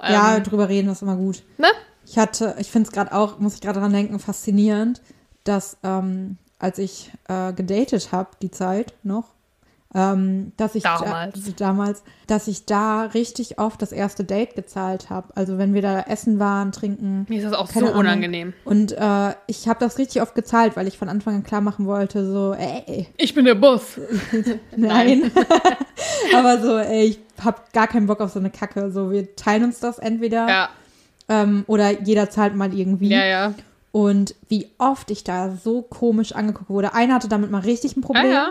ja, Ähm, drüber reden ist immer gut. Ne? Ich hatte, ich finde es gerade auch, muss ich gerade dran denken, faszinierend, dass ähm, als ich äh, gedatet habe, die Zeit noch, ähm, dass ich Damals. Da, damals, dass ich da richtig oft das erste Date gezahlt habe. Also wenn wir da essen waren, trinken. Mir ist das auch so Ahnung. unangenehm. Und äh, ich habe das richtig oft gezahlt, weil ich von Anfang an klar machen wollte, so, ey, Ich bin der Boss. *laughs* nein. *laughs* Aber so, ey, ich habe gar keinen Bock auf so eine Kacke. So, wir teilen uns das entweder Ja, ähm, oder jeder zahlt mal irgendwie. ja, ja. Und wie oft ich da so komisch angeguckt wurde. Einer hatte damit mal richtig ein Problem. Ja, ja.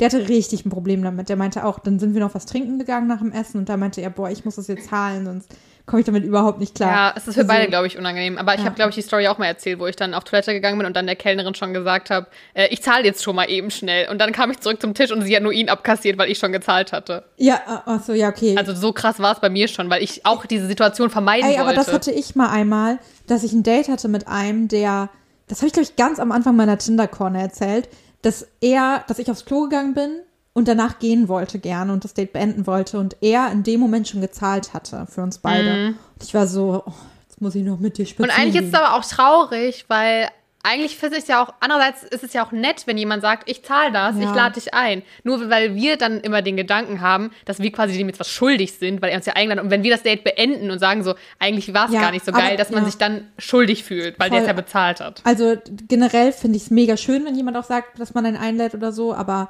Der hatte richtig ein Problem damit. Der meinte auch, dann sind wir noch was trinken gegangen nach dem Essen und da meinte er, boah, ich muss das jetzt zahlen, sonst komme ich damit überhaupt nicht klar. Ja, es ist für Also, beide, glaube ich, unangenehm. Aber ich Ja. habe, glaube ich, die Story auch mal erzählt, wo ich dann auf Toilette gegangen bin und dann der Kellnerin schon gesagt habe, äh, ich zahle jetzt schon mal eben schnell. Und dann kam ich zurück zum Tisch und sie hat nur ihn abkassiert, weil ich schon gezahlt hatte. Ja, ach so, ja, okay. Also so krass war es bei mir schon, weil ich auch diese Situation vermeiden Ey, aber wollte. das hatte ich mal einmal, dass ich ein Date hatte mit einem, der, das habe ich, glaube ich, ganz am Anfang meiner Tinder-Corner erzählt, dass er, dass ich aufs Klo gegangen bin und danach gehen wollte gerne und das Date beenden wollte und er in dem Moment schon gezahlt hatte für uns beide. Und ich war so, oh, jetzt muss ich noch mit dir Mhm. und spazieren eigentlich ist es gehen. aber auch traurig, weil eigentlich finde ich es ja auch, andererseits ist es ja auch nett, wenn jemand sagt, ich zahle das, Ja. ich lade dich ein. Nur weil wir dann immer den Gedanken haben, dass wir quasi dem jetzt was schuldig sind, weil er uns ja eingeladen hat. Und wenn wir das Date beenden und sagen so, eigentlich war es Ja, gar nicht so aber- geil, dass man ja. sich dann schuldig fühlt, weil der es Voll. ja bezahlt hat. Also generell finde ich es mega schön, wenn jemand auch sagt, dass man einen einlädt oder so, aber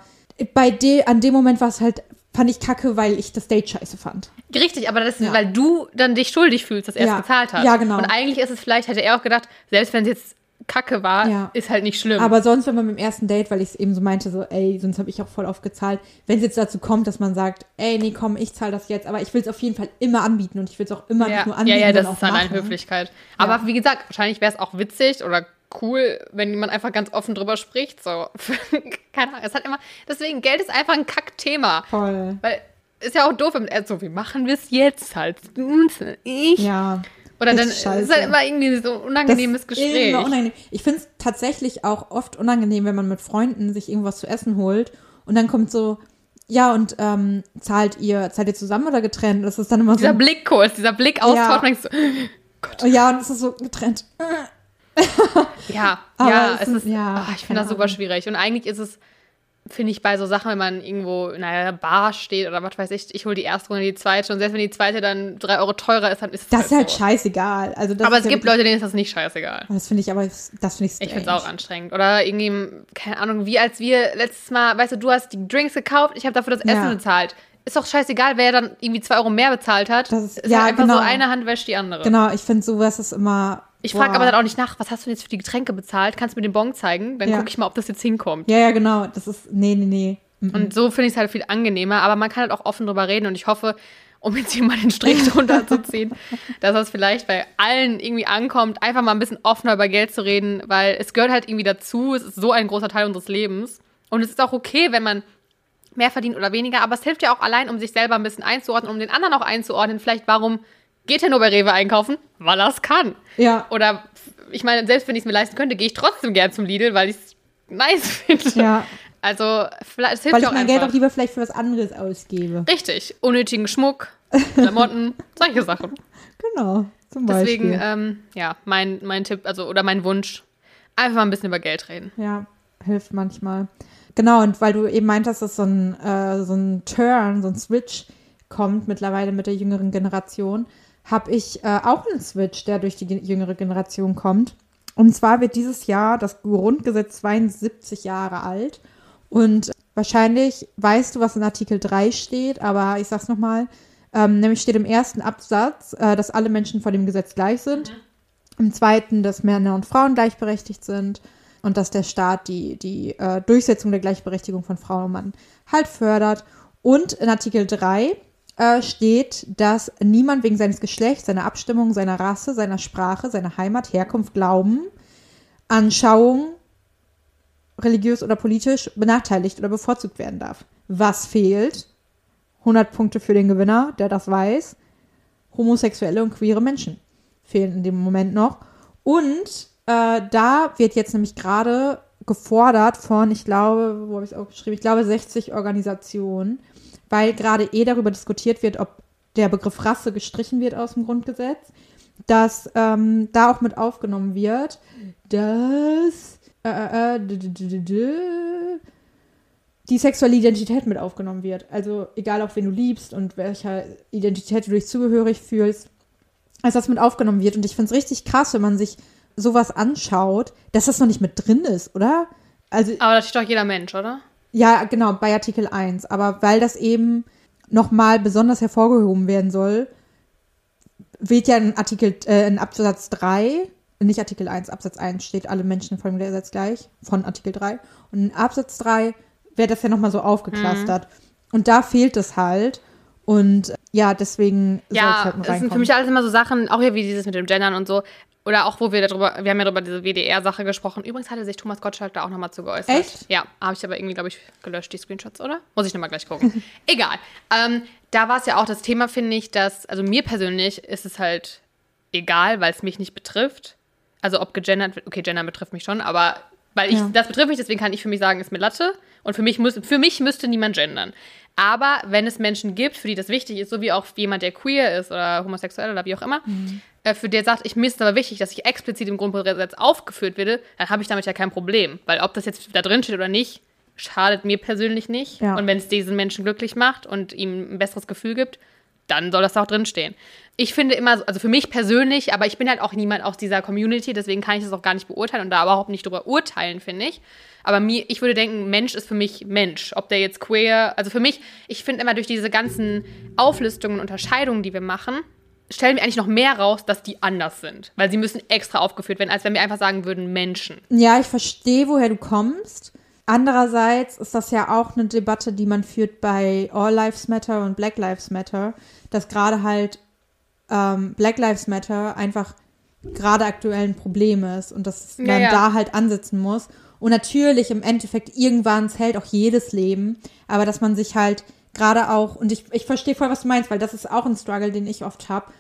bei de, an dem Moment war es halt fand ich kacke, weil ich das Date scheiße fand. Richtig, aber das ist, Ja. weil du dann dich schuldig fühlst, dass er es Ja. gezahlt hat. Ja, genau. Und eigentlich ist es vielleicht, hätte er auch gedacht, selbst wenn es jetzt kacke war, Ja. ist halt nicht schlimm. Aber sonst, wenn man beim ersten Date, weil ich es eben so meinte, so, ey, sonst habe ich auch voll aufgezahlt, wenn es jetzt dazu kommt, dass man sagt, ey, nee, komm, ich zahle das jetzt, aber ich will es auf jeden Fall immer anbieten und ich will es auch immer ja, nicht nur ja, anbieten, ja, das sondern ist dann eine. Höflichkeit. Aber wie gesagt, wahrscheinlich wäre es auch witzig oder cool, wenn man einfach ganz offen drüber spricht. So, *laughs* keine Ahnung. Es hat immer, deswegen, Geld ist einfach ein Kackthema. Voll. Weil ist ja auch doof, wenn er so, wie machen wir es jetzt? Halt ich. Ja. Oder dann ist es halt immer irgendwie so ein Das unangenehmes ist Gespräch. unangenehm. Ich finde es tatsächlich auch oft unangenehm, wenn man mit Freunden sich irgendwas zu essen holt und dann kommt so, ja, und ähm, zahlt ihr, zahlt ihr zusammen oder getrennt? Das ist dann immer Dieser so. Blickkurs, dieser Blickaustausch, Ja. man denkt so, *gasps* Ja, und es ist so getrennt. Ja, *laughs* ja, es ist- ja, ah, ich finde das super schwierig. Und eigentlich ist es, finde ich, bei so Sachen, wenn man irgendwo in einer Bar steht oder was weiß ich, ich hole die erste Runde, die zweite und selbst wenn die zweite dann drei Euro teurer ist, dann ist es Das ist halt so. scheißegal. Also Aber es ja gibt Leute, denen ist das nicht scheißegal. Das finde ich aber, das finde ich Ich finde es strange. auch anstrengend. Oder irgendwie, keine Ahnung, wie als wir letztes Mal, weißt du, du hast die Drinks gekauft, ich habe dafür das Essen Ja. bezahlt. Ist doch scheißegal, wer dann irgendwie zwei Euro mehr bezahlt hat. Das ist- ist ja, halt einfach genau. so, eine Hand wäscht die andere. Genau, ich finde sowas ist immer. Ich frage boah. aber dann auch nicht nach, was hast du denn jetzt für die Getränke bezahlt? Kannst du mir den Bon zeigen? Dann Ja. gucke ich mal, ob das jetzt hinkommt. Ja, ja, genau. Das ist. Nee, nee, nee. Mhm. Und so finde ich es halt viel angenehmer, aber man kann halt auch offen drüber reden und ich hoffe, um jetzt hier mal den Strich *laughs* drunter zu ziehen, dass das vielleicht bei allen irgendwie ankommt, einfach mal ein bisschen offener über Geld zu reden, weil es gehört halt irgendwie dazu, es ist so ein großer Teil unseres Lebens und es ist auch okay, wenn man mehr verdient oder weniger, aber es hilft ja auch allein, um sich selber ein bisschen einzuordnen, um den anderen auch einzuordnen, vielleicht warum geht er nur bei Rewe einkaufen? Weil er es kann. Ja, Oder ich meine, selbst wenn ich es mir leisten könnte, gehe ich trotzdem gern zum Lidl, weil ich es nice *laughs* finde. ja. Also, vielleicht, es hilft Weil ja ich auch mein einfach. Geld auch lieber vielleicht für was anderes ausgebe. Richtig. Unnötigen Schmuck, *laughs* Klamotten, solche Sachen. Genau. Zum Deswegen, Beispiel. ähm, ja, mein, mein Tipp, also, oder mein Wunsch, einfach mal ein bisschen über Geld reden. Ja, hilft manchmal. Genau, und weil du eben meintest, dass so ein, äh, so ein Turn, so ein Switch kommt mittlerweile mit der jüngeren Generation, habe ich äh, auch einen Switch, der durch die ge- jüngere Generation kommt. Und zwar wird dieses Jahr das Grundgesetz 72 Jahre alt. Und wahrscheinlich weißt du, was in Artikel 3 steht, aber ich sag's nochmal. Ähm, nämlich steht im ersten Absatz, äh, dass alle Menschen vor dem Gesetz gleich sind. Im zweiten, dass Männer und Frauen gleichberechtigt sind und dass der Staat die, die äh, Durchsetzung der Gleichberechtigung von Frau und Mann halt fördert. Und in Artikel 3 äh, steht, dass niemand wegen seines Geschlechts, seiner Abstimmung, seiner Rasse, seiner Sprache, seiner Heimat, Herkunft, Glauben, Anschauung, religiös oder politisch benachteiligt oder bevorzugt werden darf. Was fehlt? 100 Punkte für den Gewinner, der das weiß. Homosexuelle und queere Menschen fehlen in dem Moment noch. Und äh, da wird jetzt nämlich gerade gefordert von, ich glaube, wo habe ich es aufgeschrieben? Ich glaube 60 Organisationen, weil gerade eh darüber diskutiert wird, ob der Begriff Rasse gestrichen wird aus dem Grundgesetz, dass ähm, da auch mit aufgenommen wird, dass äh, äh, d- die sexuelle Identität mit aufgenommen wird. Also egal auch wen du liebst und welcher Identität du dich zugehörig fühlst, als das mit aufgenommen wird. Und ich finde es richtig krass, wenn man sich sowas anschaut, dass das noch nicht mit drin ist, oder? Also Aber da steht doch jeder Mensch, oder? Ja, genau, bei Artikel 1. Aber weil das eben nochmal besonders hervorgehoben werden soll, wird ja in Artikel, äh, in Absatz 3, nicht Artikel 1, Absatz 1 steht, alle Menschen vor dem Gesetz gleich, von Artikel 3. Und in Absatz 3 wird das ja nochmal so aufgeklustert. Und da fehlt es halt. Und ja, deswegen Ja, halt das sind für mich alles immer so Sachen, auch hier wie dieses mit dem Gendern und so. Oder auch, wo wir darüber, wir haben ja darüber diese WDR-Sache gesprochen. Übrigens hatte sich Thomas Gottschalk da auch nochmal zu geäußert. Echt? Ja, habe ich aber irgendwie, glaube ich, gelöscht, die Screenshots, oder? Muss ich nochmal gleich gucken. *laughs* Egal. Ähm, da war es ja auch das Thema, finde ich, dass, also mir persönlich ist es halt egal, weil es mich nicht betrifft. Also ob gegendert wird, okay, Gender betrifft mich schon, aber weil ich, Ja. das betrifft mich, deswegen kann ich für mich sagen, ist mir Latte. Und für mich, muss, für mich müsste niemand gendern. Aber wenn es Menschen gibt, für die das wichtig ist, so wie auch jemand, der queer ist oder homosexuell oder wie auch immer, äh, für der sagt, ich mir ist es aber wichtig, dass ich explizit im Grundgesetz aufgeführt werde, dann habe ich damit ja kein Problem. Weil ob das jetzt da drin steht oder nicht, schadet mir persönlich nicht. Ja. Und wenn es diesen Menschen glücklich macht und ihm ein besseres Gefühl gibt, dann soll das auch drin stehen. Ich finde immer, also für mich persönlich, aber ich bin halt auch niemand aus dieser Community, deswegen kann ich das auch gar nicht beurteilen und da überhaupt nicht drüber urteilen, finde ich. Aber mir, ich würde denken, Mensch ist für mich Mensch. Ob der jetzt queer, also für mich, ich finde immer durch diese ganzen Auflistungen und Unterscheidungen, die wir machen, stellen wir eigentlich noch mehr raus, dass die anders sind. Weil sie müssen extra aufgeführt werden, als wenn wir einfach sagen würden Menschen. Ja, ich verstehe, woher du kommst. Andererseits ist das ja auch eine Debatte, die man führt bei All Lives Matter und Black Lives Matter, dass gerade halt ähm, Black Lives Matter einfach gerade aktuell ein Problem ist und dass man Ja, ja. da halt ansetzen muss. Und natürlich im Endeffekt irgendwann zählt auch jedes Leben, aber dass man sich halt gerade auch, und ich, ich verstehe voll, was du meinst, weil das ist auch ein Struggle, den ich oft habe,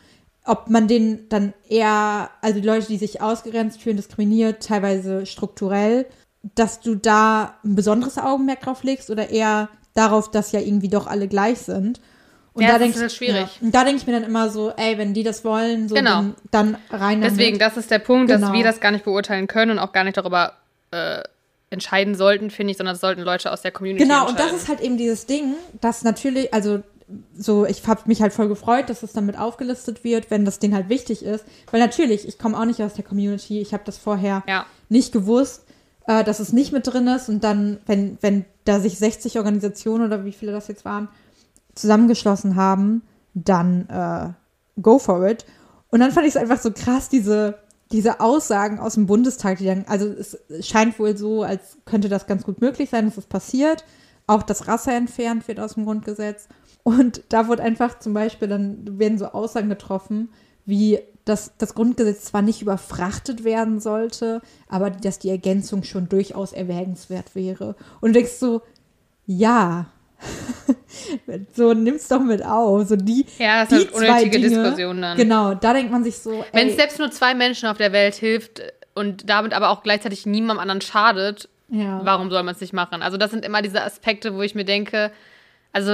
ob man den dann eher, also die Leute, die sich ausgegrenzt fühlen, diskriminiert, teilweise strukturell, dass du da ein besonderes Augenmerk drauf legst oder eher darauf, dass ja irgendwie doch alle gleich sind. Und Ja, da das ist halt ich- schwierig. Ja, und da denke ich mir dann immer so, ey, wenn die das wollen, so Genau. dann, rein damit. Deswegen, das ist der Punkt, dass Genau. wir das gar nicht beurteilen können und auch gar nicht darüber äh, entscheiden sollten, finde ich, sondern das sollten Leute aus der Community Genau, und das ist halt eben dieses Ding, dass natürlich, also so, ich habe mich halt voll gefreut, dass es dann mit aufgelistet wird, wenn das denen halt wichtig ist. Weil natürlich, ich komme auch nicht aus der Community, ich habe das vorher Ja. nicht gewusst, äh, dass es nicht mit drin ist. Und dann, wenn, wenn da sich 60 Organisationen oder wie viele das jetzt waren, zusammengeschlossen haben, dann äh, go for it. Und dann fand ich es einfach so krass, diese, diese Aussagen aus dem Bundestag, die dann, also es scheint wohl so, als könnte das ganz gut möglich sein, dass es passiert. Auch dass Rasse entfernt wird aus dem Grundgesetz. Und da wurde einfach zum Beispiel, dann werden so Aussagen getroffen, wie dass das Grundgesetz zwar nicht überfrachtet werden sollte, aber dass die Ergänzung schon durchaus erwägenswert wäre. Und du denkst so, ja, *laughs* so nimm's doch mit auf. So die, Ja, das die sind unnötige zwei Dinge, Diskussionen dann. Genau, da denkt man sich so, Wenn es selbst nur zwei Menschen auf der Welt hilft und damit aber auch gleichzeitig niemandem anderen schadet, Ja. warum soll man es nicht machen? Also das sind immer diese Aspekte, wo ich mir denke, also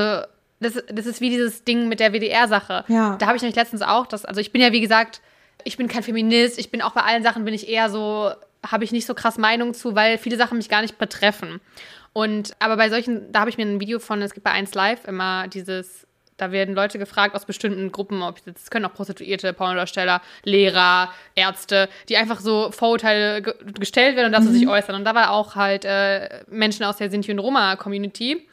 das, das ist wie dieses Ding mit der WDR-Sache. Ja. Da habe ich nämlich letztens auch, das, also ich bin ja wie gesagt, ich bin kein Feminist, ich bin auch bei allen Sachen bin ich eher so, habe ich nicht so krass Meinung zu, weil viele Sachen mich gar nicht betreffen. Und aber bei solchen, da habe ich mir ein Video von, es gibt bei 1 Live immer dieses, da werden Leute gefragt aus bestimmten Gruppen, ob es können auch Prostituierte, Pornodarsteller, Lehrer, Ärzte, die einfach so Vorurteile ge gestellt werden und dazu sich äußern. Und da war auch halt äh, Menschen aus der Sinti und Roma-Community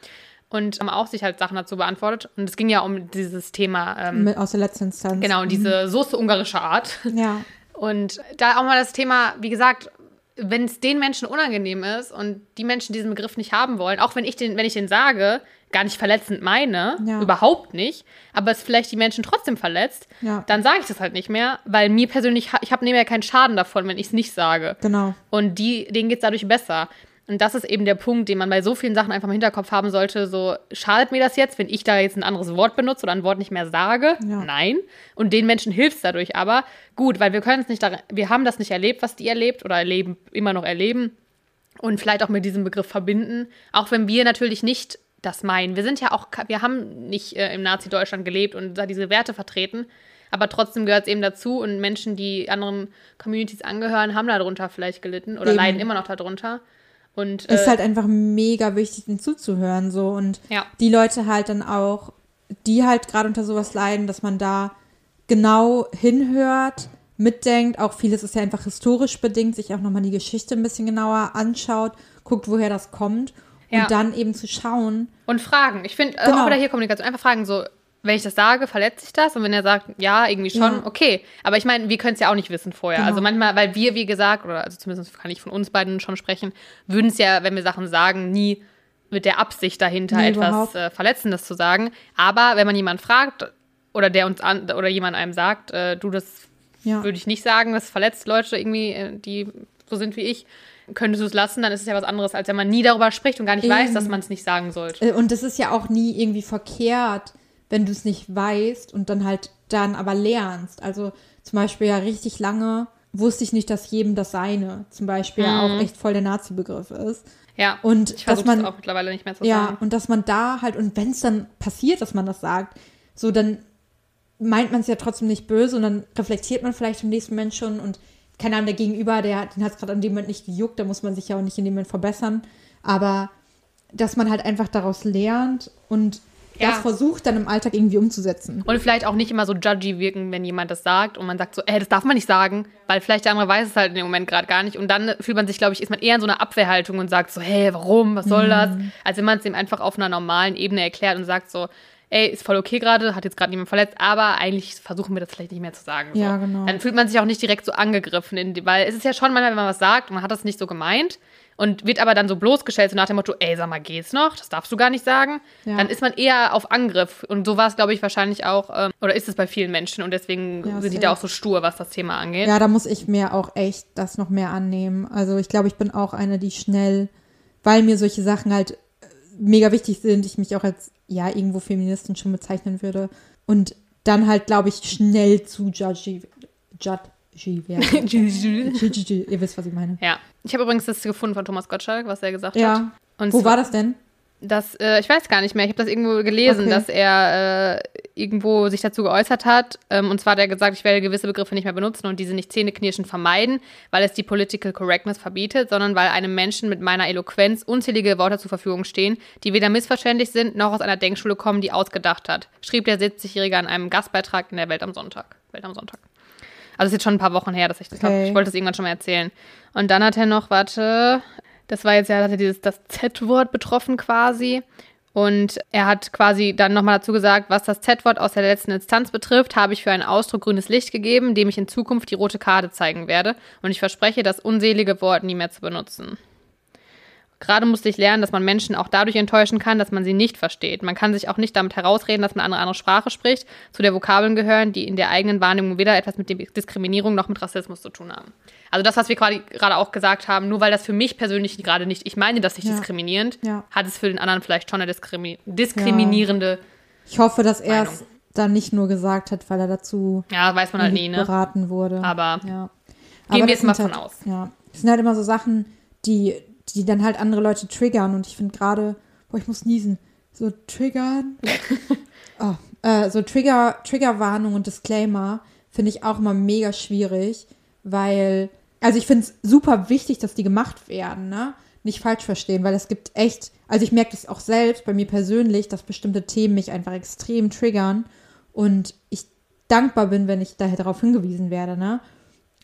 und haben auch sich halt Sachen dazu beantwortet. Und es ging ja um dieses Thema, ähm, aus der letzten Instanz. genau, diese Soße ungarischer Art. Ja. Und da auch mal das Thema, wie gesagt, wenn es den Menschen unangenehm ist und die Menschen diesen Begriff nicht haben wollen, auch wenn ich den, wenn ich den sage, gar nicht verletzend meine, Ja. überhaupt nicht, aber es vielleicht die Menschen trotzdem verletzt, Ja. dann sage ich das halt nicht mehr, weil mir persönlich, ich habe nämlich keinen Schaden davon, wenn ich es nicht sage. Genau. Und die, denen geht es dadurch besser. Und das ist eben der Punkt, den man bei so vielen Sachen einfach im Hinterkopf haben sollte. So, schadet mir das jetzt, wenn ich da jetzt ein anderes Wort benutze oder ein Wort nicht mehr sage? Ja. Nein. Und den Menschen hilft es dadurch aber. Gut, weil wir können es nicht, wir haben das nicht erlebt, was die erlebt oder erleben, immer noch erleben. Und vielleicht auch mit diesem Begriff verbinden. Auch wenn wir natürlich nicht das meinen. Wir sind ja auch, wir haben nicht äh, im Nazi-Deutschland gelebt und da diese Werte vertreten. Aber trotzdem gehört es eben dazu und Menschen, die anderen Communities angehören, haben darunter vielleicht gelitten oder Eben. leiden immer noch darunter. Und ist äh, halt einfach mega wichtig, denen zuzuhören, so. Und Ja. die Leute halt dann auch, die halt gerade unter sowas leiden, dass man da genau hinhört, mitdenkt. Auch vieles ist ja einfach historisch bedingt, sich auch nochmal die Geschichte ein bisschen genauer anschaut, guckt, woher das kommt. Ja. Und dann eben zu schauen, Und fragen. Ich finde, äh, Genau. auch wieder hier Kommunikation. Einfach fragen, so, wenn ich das sage, verletzt sich das? Und wenn er sagt, ja, irgendwie schon, Ja. okay. Aber ich meine, wir können es ja auch nicht wissen vorher. Genau. Also manchmal, weil wir, wie gesagt, oder also zumindest kann ich von uns beiden schon sprechen, würden es ja, wenn wir Sachen sagen, nie mit der Absicht dahinter Nee, etwas äh, Verletzendes zu sagen. Aber wenn man jemanden fragt oder der uns an oder jemand einem sagt, äh, du, das ja. würde ich nicht sagen, das verletzt Leute irgendwie, äh, die so sind wie ich. Könntest du es lassen, dann ist es ja was anderes, als wenn man nie darüber spricht und gar nicht weiß, Eben. dass man es nicht sagen sollte. Äh, Und das ist ja auch nie irgendwie verkehrt, wenn du es nicht weißt und dann halt dann aber lernst. Also zum Beispiel ja richtig lange wusste ich nicht, dass jedem das Seine zum Beispiel ja auch echt voll der Nazi-Begriff ist. Ja, Und ich dass man es auch mittlerweile nicht mehr zu Ja, sagen. und dass man da halt, und wenn es dann passiert, dass man das sagt, so dann meint man es ja trotzdem nicht böse und dann reflektiert man vielleicht im nächsten Moment schon und keine Ahnung, der Gegenüber, der, den hat es gerade an dem Moment nicht gejuckt, da muss man sich ja auch nicht in dem Moment verbessern. Aber dass man halt einfach daraus lernt und Ja. das versucht, dann im Alltag irgendwie umzusetzen. Und vielleicht auch nicht immer so judgy wirken, wenn jemand das sagt und man sagt so, ey, das darf man nicht sagen, weil vielleicht der andere weiß es halt in dem Moment gerade gar nicht. Und dann fühlt man sich, glaube ich, ist man eher in so einer Abwehrhaltung und sagt so, hey, warum, was soll das? Als wenn man es ihm einfach auf einer normalen Ebene erklärt und sagt so, ey, ist voll okay gerade, hat jetzt gerade niemand verletzt, aber eigentlich versuchen wir das vielleicht nicht mehr zu sagen. So. Ja, genau. Dann fühlt man sich auch nicht direkt so angegriffen, in, weil es ist ja schon manchmal, wenn man was sagt und man hat das nicht so gemeint und wird aber dann so bloßgestellt, so nach dem Motto, ey, sag mal, geht's noch? Das darfst du gar nicht sagen. Ja. Dann ist man eher auf Angriff. Und so war es, glaube ich, wahrscheinlich auch, ähm, oder ist es bei vielen Menschen und deswegen Ja, sind die da auch so stur, was das Thema angeht. Ja, da muss ich mir auch echt das noch mehr annehmen. Also ich glaube, ich bin auch eine, die schnell, weil mir solche Sachen halt äh, mega wichtig sind, ich mich auch als, ja, irgendwo Feministin schon bezeichnen würde. Und dann halt, glaube ich, schnell zu judgy, judgy Judgy, *laughs* Ihr wisst, was ich meine. Ja. Ich habe übrigens das gefunden von Thomas Gottschalk, was er gesagt hat. Ja. Und Wo war das denn? Das, äh, ich weiß gar nicht mehr. Ich habe das irgendwo gelesen, Okay. dass er äh, irgendwo sich dazu geäußert hat. Ähm, und zwar hat er gesagt, ich werde gewisse Begriffe nicht mehr benutzen und diese nicht zähneknirschen vermeiden, weil es die Political Correctness verbietet, sondern weil einem Menschen mit meiner Eloquenz unzählige Worte zur Verfügung stehen, die weder missverständlich sind, noch aus einer Denkschule kommen, die ausgedacht hat, schrieb der 70-Jährige an einem Gastbeitrag in der Welt am Sonntag. Welt am Sonntag. Also ist jetzt schon ein paar Wochen her, dass ich das glaube, Okay. ich wollte das irgendwann schon mal erzählen. Und dann hat er noch, warte, das war jetzt ja, hat er dieses das Z-Wort betroffen quasi. Und er hat quasi dann nochmal dazu gesagt, was das Z-Wort aus der letzten Instanz betrifft, habe ich für einen Ausdruck grünes Licht gegeben, dem ich in Zukunft die rote Karte zeigen werde. Und ich verspreche, das unselige Wort nie mehr zu benutzen. Gerade musste ich lernen, dass man Menschen auch dadurch enttäuschen kann, dass man sie nicht versteht. Man kann sich auch nicht damit herausreden, dass man eine andere Sprache spricht, zu der Vokabeln gehören, die in der eigenen Wahrnehmung weder etwas mit Diskriminierung noch mit Rassismus zu tun haben. Also das, was wir gerade auch gesagt haben, nur weil das für mich persönlich gerade nicht, ich meine das nicht Ja. diskriminierend, Ja. hat es für den anderen vielleicht schon eine diskrimi diskriminierende, Ich hoffe, dass er es dann nicht nur gesagt hat, weil er dazu ja, weiß man halt nie, ne? beraten wurde. Aber ja. gehen wir jetzt mal von halt, aus. Ja, das sind halt immer so Sachen, die, die dann halt andere Leute triggern. Und ich finde gerade, boah, ich muss niesen, so triggern. *laughs* oh, äh, so Trigger, Triggerwarnung und Disclaimer finde ich auch immer mega schwierig, weil, also ich finde es super wichtig, dass die gemacht werden, ne? Nicht falsch verstehen, weil es gibt echt, also ich merke das auch selbst bei mir persönlich, dass bestimmte Themen mich einfach extrem triggern und ich dankbar bin, wenn ich daher darauf hingewiesen werde, ne?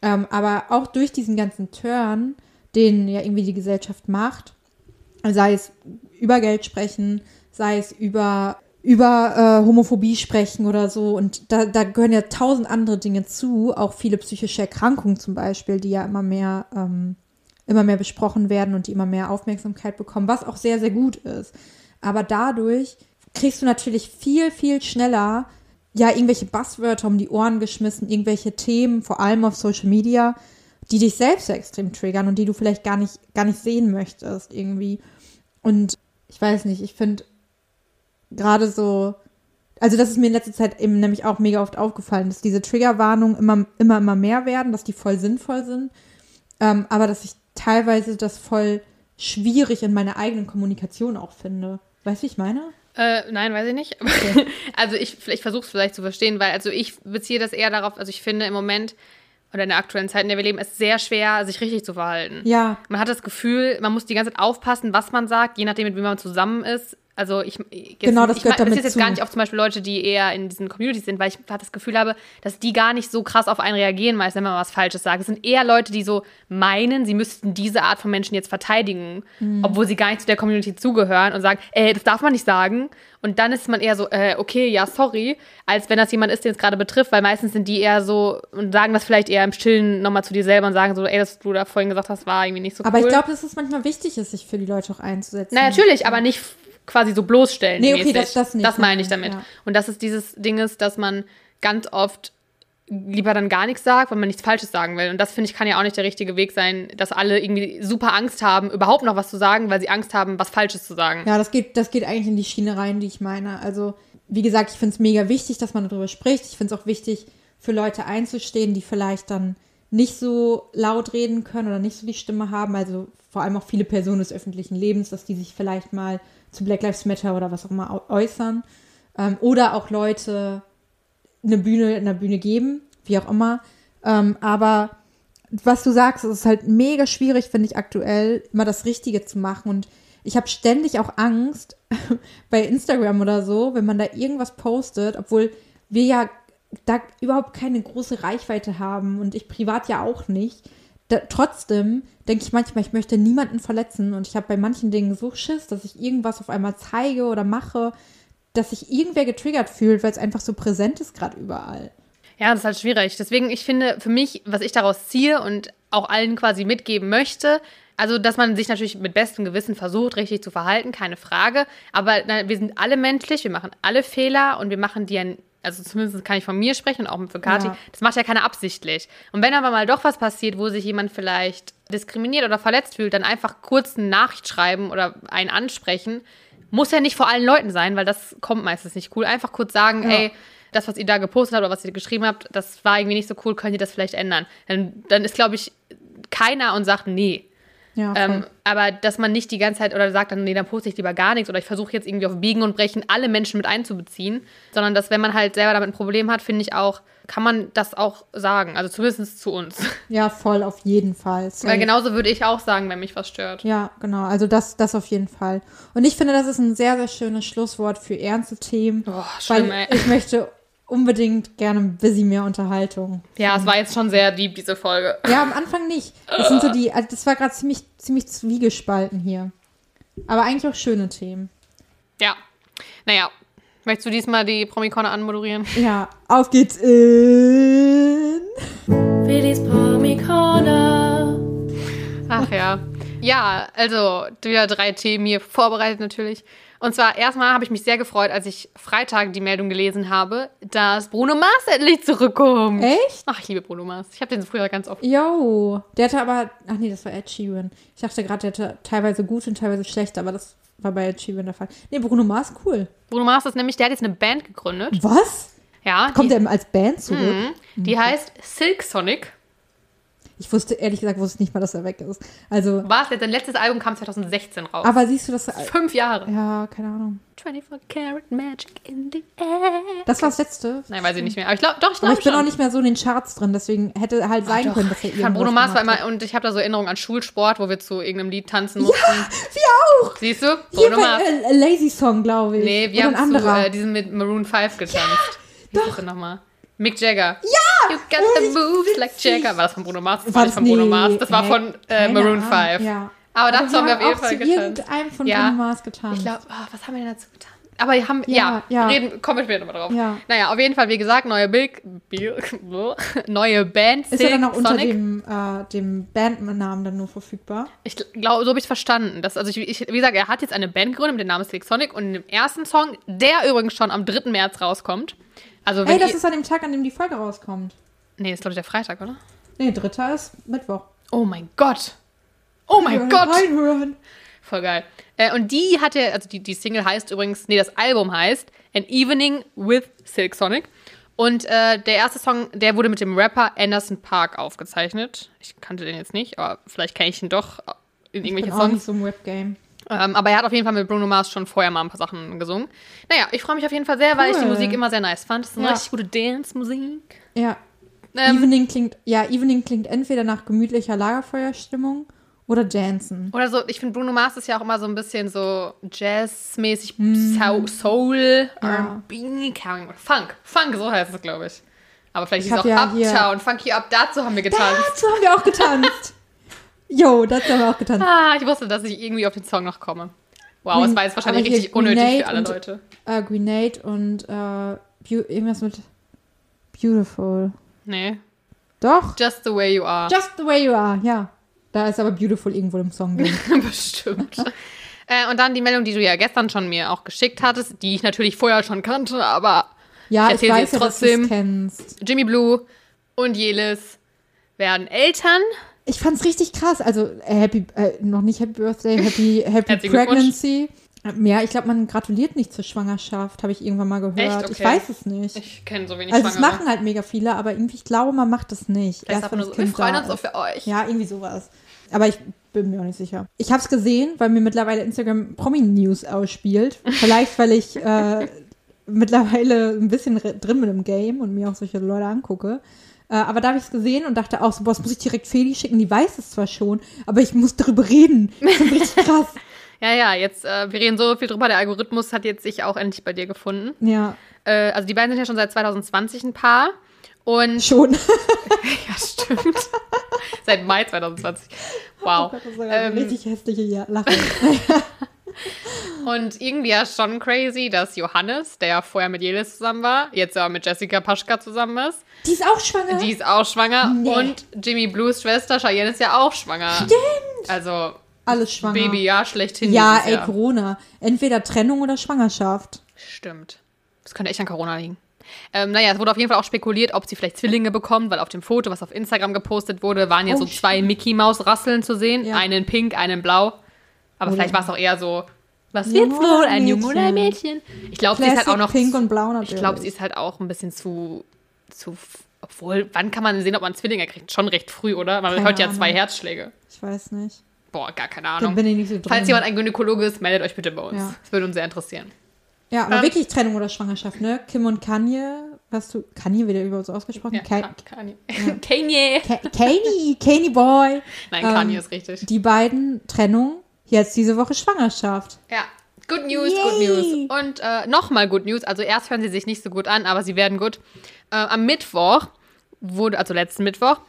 Ähm, aber auch durch diesen ganzen Turn, den ja irgendwie die Gesellschaft macht, sei es über Geld sprechen, sei es über, über äh, Homophobie sprechen oder so. Und da, da gehören ja tausend andere Dinge zu, auch viele psychische Erkrankungen zum Beispiel, die ja immer mehr, ähm, immer mehr besprochen werden und die immer mehr Aufmerksamkeit bekommen, was auch sehr, sehr gut ist. Aber dadurch kriegst du natürlich viel, viel schneller ja irgendwelche Buzzwörter um die Ohren geschmissen, irgendwelche Themen, vor allem auf Social Media, die dich selbst extrem triggern und die du vielleicht gar nicht, gar nicht sehen möchtest irgendwie. Und ich weiß nicht, ich finde gerade so, also das ist mir in letzter Zeit eben nämlich auch mega oft aufgefallen, dass diese Triggerwarnungen immer, immer, immer mehr werden, dass die voll sinnvoll sind, ähm, aber dass ich teilweise das voll schwierig in meiner eigenen Kommunikation auch finde. Weißt du, wie ich meine? Äh, nein, weiß ich nicht. *laughs* also ich, ich versuche es vielleicht zu verstehen, weil also ich beziehe das eher darauf, also ich finde im Moment oder in der aktuellen Zeit, in der wir leben, ist es sehr schwer, sich richtig zu verhalten. Ja, Man hat das Gefühl, man muss die ganze Zeit aufpassen, was man sagt, je nachdem, mit wem man zusammen ist. Also ich jetzt, Genau, das ich gehört damit ist jetzt zu. gar nicht auf zum Beispiel Leute, die eher in diesen Communities sind, weil ich das Gefühl habe, dass die gar nicht so krass auf einen reagieren, meist wenn man was Falsches sagt. Es sind eher Leute, die so meinen, sie müssten diese Art von Menschen jetzt verteidigen, Mhm. obwohl sie gar nicht zu der Community zugehören und sagen, äh, das darf man nicht sagen. Und dann ist man eher so, äh, okay, ja, sorry, als wenn das jemand ist, den es gerade betrifft, weil meistens sind die eher so und sagen das vielleicht eher im Stillen nochmal zu dir selber und sagen so, ey, das du da vorhin gesagt hast, war irgendwie nicht so aber cool. ich glaube, dass es manchmal wichtig ist, sich für die Leute auch einzusetzen. Na, natürlich, aber nicht quasi so bloßstellen. Nee, okay, das- das nicht. Das meine ich damit. Ja. Und dass es dieses Ding ist, dass man ganz oft lieber dann gar nichts sagt, weil man nichts Falsches sagen will. Und das, finde ich, kann ja auch nicht der richtige Weg sein, dass alle irgendwie super Angst haben, überhaupt noch was zu sagen, weil sie Angst haben, was Falsches zu sagen. Ja, das geht, das geht eigentlich in die Schiene rein, die ich meine. Also, wie gesagt, ich finde es mega wichtig, dass man darüber spricht. Ich finde es auch wichtig, für Leute einzustehen, die vielleicht dann nicht so laut reden können oder nicht so die Stimme haben. Also vor allem auch viele Personen des öffentlichen Lebens, dass die sich vielleicht mal zu Black Lives Matter oder was auch immer äußern. Ähm, oder auch Leute eine Bühne in der Bühne geben, wie auch immer. Ähm, aber was du sagst, es ist halt mega schwierig, finde ich aktuell, immer das Richtige zu machen. Und ich habe ständig auch Angst *laughs* bei Instagram oder so, wenn man da irgendwas postet, obwohl wir ja da überhaupt keine große Reichweite haben und ich privat ja auch nicht. Da, trotzdem denke ich manchmal, ich möchte niemanden verletzen und ich habe bei manchen Dingen so Schiss, dass ich irgendwas auf einmal zeige oder mache, dass sich irgendwer getriggert fühlt, weil es einfach so präsent ist gerade überall. Ja, das ist halt schwierig. Deswegen, ich finde, für mich, was ich daraus ziehe und auch allen quasi mitgeben möchte, also, dass man sich natürlich mit bestem Gewissen versucht, richtig zu verhalten, keine Frage. Aber na, wir sind alle menschlich, wir machen alle Fehler und wir machen die ja, also zumindest kann ich von mir sprechen und auch für Kathi, Ja. das macht ja keiner absichtlich. Und wenn aber mal doch was passiert, wo sich jemand vielleicht diskriminiert oder verletzt fühlt, dann einfach kurz eine Nachricht schreiben oder einen ansprechen. Muss ja nicht vor allen Leuten sein, weil das kommt meistens nicht cool. Einfach kurz sagen, Ja. ey, das, was ihr da gepostet habt oder was ihr geschrieben habt, das war irgendwie nicht so cool, könnt ihr das vielleicht ändern? Dann, dann ist, glaube ich, keiner und sagt, nee. Ja. Ähm, aber dass man nicht die ganze Zeit oder sagt dann, nee, dann poste ich lieber gar nichts oder ich versuche jetzt irgendwie auf Biegen und Brechen alle Menschen mit einzubeziehen, sondern dass, wenn man halt selber damit ein Problem hat, finde ich auch, kann man das auch sagen. Also zumindest zu uns. *laughs* ja, voll, auf jeden Fall. Safe. Weil genauso würde ich auch sagen, wenn mich was stört. Ja, genau. Also das, das auf jeden Fall. Und ich finde, das ist ein sehr, sehr schönes Schlusswort für ernste Themen. Oh, schlimm, weil ey. ich möchte unbedingt gerne ein bisschen mehr Unterhaltung. Ja, es war jetzt schon sehr deep, diese Folge. Ja, am Anfang nicht. Das sind so die, *laughs* also das war gerade ziemlich, ziemlich zwiegespalten hier. Aber eigentlich auch schöne Themen. Ja. Naja. Möchtest du diesmal die Promikone anmoderieren? Ja, auf geht's in. Willis Promi Corner. Ach ja. Ja, also wieder drei Themen hier vorbereitet natürlich. Und zwar erstmal habe ich mich sehr gefreut, als ich Freitag die Meldung gelesen habe, dass Bruno Mars endlich zurückkommt. Echt? Ach, ich liebe Bruno Mars. Ich habe den früher ganz oft. Yo, der hatte aber, ach nee, das war Ed Sheeran. Ich dachte gerade, der hatte teilweise gut und teilweise schlecht, aber das war bei Ed Sheeran der Fall. Nee, Bruno Mars, cool. Bruno Mars ist nämlich, der hat jetzt eine Band gegründet. Was? Ja, Kommt die, er als Band zurück? Mhm. die heißt Silk Sonic. Ich wusste, ehrlich gesagt, wusste ich nicht mal, dass er weg ist. Also, War es jetzt, sein letztes Album kam 2016 raus. aber siehst du das? Fünf Jahre. Ja, keine Ahnung. 24 Karat Magic in the air. Das war das letzte. Nein, weiß ich nicht mehr. Aber ich glaube, doch, ich Aber glaube ich bin schon. auch nicht mehr so in den Charts drin, deswegen hätte halt sein Doch, können, dass er ich fand Bruno Mars war immer, und ich habe da so Erinnerungen an Schulsport, wo wir zu irgendeinem Lied tanzen mussten. Wir auch! Siehst du? Bruno Mars. äh, Lazy Song, glaube ich. Nee, wir Oder haben zu äh, diesen mit Maroon 5 getanzt. Wie hieß das denn nochmal? Mick Jagger. ja! You got the richtig moves like. Jagger. War das von Bruno Mars? Das War nicht das- von Bruno Mars. Das war von äh, Maroon Ahnung, 5. Ja. Aber dazu haben wir auf jeden Fall zu getanzt. irgendeinem von Ja. Bruno Mars getanzt. Ich glaube, was haben wir denn dazu getan? Aber wir haben, ja, Ja, ja. reden, kommen wir später nochmal drauf. Ja. Naja, auf jeden Fall, wie gesagt, neue Bild, *laughs* neue Band, ist er dann Silk auch unter Sonic. dem, äh, dem Bandnamen dann nur verfügbar? Ich glaube, so habe ich es verstanden. Dass, also ich, ich, wie gesagt, er hat jetzt eine Band gegründet mit dem Namen Silk Sonic und dem ersten Song, der übrigens schon am 3. März rauskommt. Also Ey, das ist an dem Tag, an dem die Folge rauskommt. Nee, das ist glaube ich der Freitag, oder? Nee, dritter ist Mittwoch. Oh mein Gott. Oh mein Reinhören, Gott. Reinhören. Voll geil. Äh, und die hatte, also die, die Single heißt übrigens, nee, das Album heißt An Evening with Silk Sonic. Und äh, der erste Song, der wurde mit dem Rapper Anderson Park aufgezeichnet. Ich kannte den jetzt nicht, aber vielleicht kenne ich ihn doch in Ich irgendwelchen bin auch nicht Songs. so im Webgame. Ähm, aber er hat auf jeden Fall mit Bruno Mars schon vorher mal ein paar Sachen gesungen. Naja, ich freue mich auf jeden Fall sehr, weil ich die Cool. Musik immer sehr nice fand. Das ist eine Ja. richtig gute Dance-Musik. Ja. Ähm, Evening klingt, ja, Evening klingt entweder nach gemütlicher Lagerfeuerstimmung oder Dancen. Oder so, ich finde, Bruno Mars ist ja auch immer so ein bisschen so Jazz-mäßig. Sau- Soul, Ja. R&B, Funk. Funk, so heißt es, glaube ich. Aber vielleicht Ich ist es auch ja hier- Uptown, Funky Up, dazu haben wir getanzt. Dazu haben wir auch getanzt. *laughs* Jo, dazu haben wir auch getanzt. Ah, ich wusste, dass ich irgendwie auf den Song noch komme. Wow, es war jetzt wahrscheinlich hier richtig unnötig Grenade für alle und- Leute. Äh, Grenade und äh, irgendwas mit Beautiful. Nee. Doch. Just the way you are. Just the way you are, ja. Da ist aber Beautiful irgendwo im Song drin. *laughs* Bestimmt. *laughs* äh, und dann die Meldung, die du ja gestern schon mir auch geschickt hattest, die ich natürlich vorher schon kannte, aber Ja, Ich ich, erzähl sie weiß jetzt ja, dass trotzdem. es kennst. Jimmy Blue und Jelis werden Eltern. Ich fand's richtig krass. Also äh, Happy, äh, noch nicht Happy Birthday, Happy, Happy. Pregnancy. Ja, ich glaube, man gratuliert nicht zur Schwangerschaft, habe ich irgendwann mal gehört. Echt? Ich Okay. weiß es nicht. Ich kenne so wenig also es machen halt mega viele, aber irgendwie, ich glaube, man macht es nicht. Vielleicht Erst wenn das so, wir Kind freuen da uns auch für euch. Ja, irgendwie sowas. Aber ich bin mir auch nicht sicher. Ich habe es gesehen, weil mir mittlerweile Instagram Promi-News ausspielt. Vielleicht, weil ich äh, *laughs* mittlerweile ein bisschen drin bin im Game und mir auch solche Leute angucke. Äh, aber da habe ich es gesehen und dachte auch so, boah, das muss ich direkt Feli schicken. Die weiß es zwar schon, aber ich muss darüber reden. Das ist richtig krass. *laughs* Ja, ja, jetzt, äh, wir reden so viel drüber, der Algorithmus hat jetzt sich auch endlich bei dir gefunden. Ja, Äh, also die beiden sind ja schon seit 2020 ein Paar. Und *laughs* *laughs* schon. ja, stimmt. seit Mai 2020. Wow. Oh Gott, das ist Ähm, richtig hässliche Lache. Und irgendwie ja schon crazy, dass Johannes, der ja vorher mit Jelis zusammen war, jetzt aber mit Jessica Paschka zusammen ist. Die ist auch schwanger. Die ist auch schwanger. Nee. Und Jimmy Blues Schwester Cheyenne ist ja auch schwanger. Stimmt. Also Alles schwanger. Baby, ja, schlechthin. Ja, ey, Jahr. Corona. Entweder Trennung oder Schwangerschaft. Stimmt. Das könnte echt an Corona liegen. Ähm, naja, es wurde auf jeden Fall auch spekuliert, ob sie vielleicht Zwillinge bekommt, weil auf dem Foto, was auf Instagram gepostet wurde, waren ja Oh, so zwei Mickey-Maus-Rasseln zu sehen. Ja. Einen in pink, einen in blau. Aber Oh, vielleicht ja. war es auch eher so, was wird's wohl? Ein Junge oder ein Mädchen? Ich glaube, sie ist halt auch noch. Pink und Blau ich natürlich. glaube, sie ist halt auch ein bisschen zu. zu obwohl, wann kann man sehen, ob man Zwillinge kriegt? Schon recht früh, oder? Man Keine hört ja Ahnung. zwei Herzschläge. Ich weiß nicht. Boah, gar keine Ahnung. bin ich nicht so drin. Falls jemand ein Gynäkologe ist, meldet euch bitte bei uns. Ja. Das würde uns sehr interessieren. ja, aber Ähm, wirklich Trennung oder Schwangerschaft, ne? Kim und Kanye, was du. Kanye wieder über uns ausgesprochen? Ja, Ka- Kanye. *laughs* Kanye. Ka- Kanye, Kanye Boy. Nein, Ähm, Kanye ist richtig. Die beiden Trennung, jetzt diese Woche Schwangerschaft. Ja. Good News, Yay. Good News. Und äh, nochmal Good News. Also erst hören sie sich nicht so gut an, aber sie werden gut. Äh, am Mittwoch wurde, also letzten Mittwoch,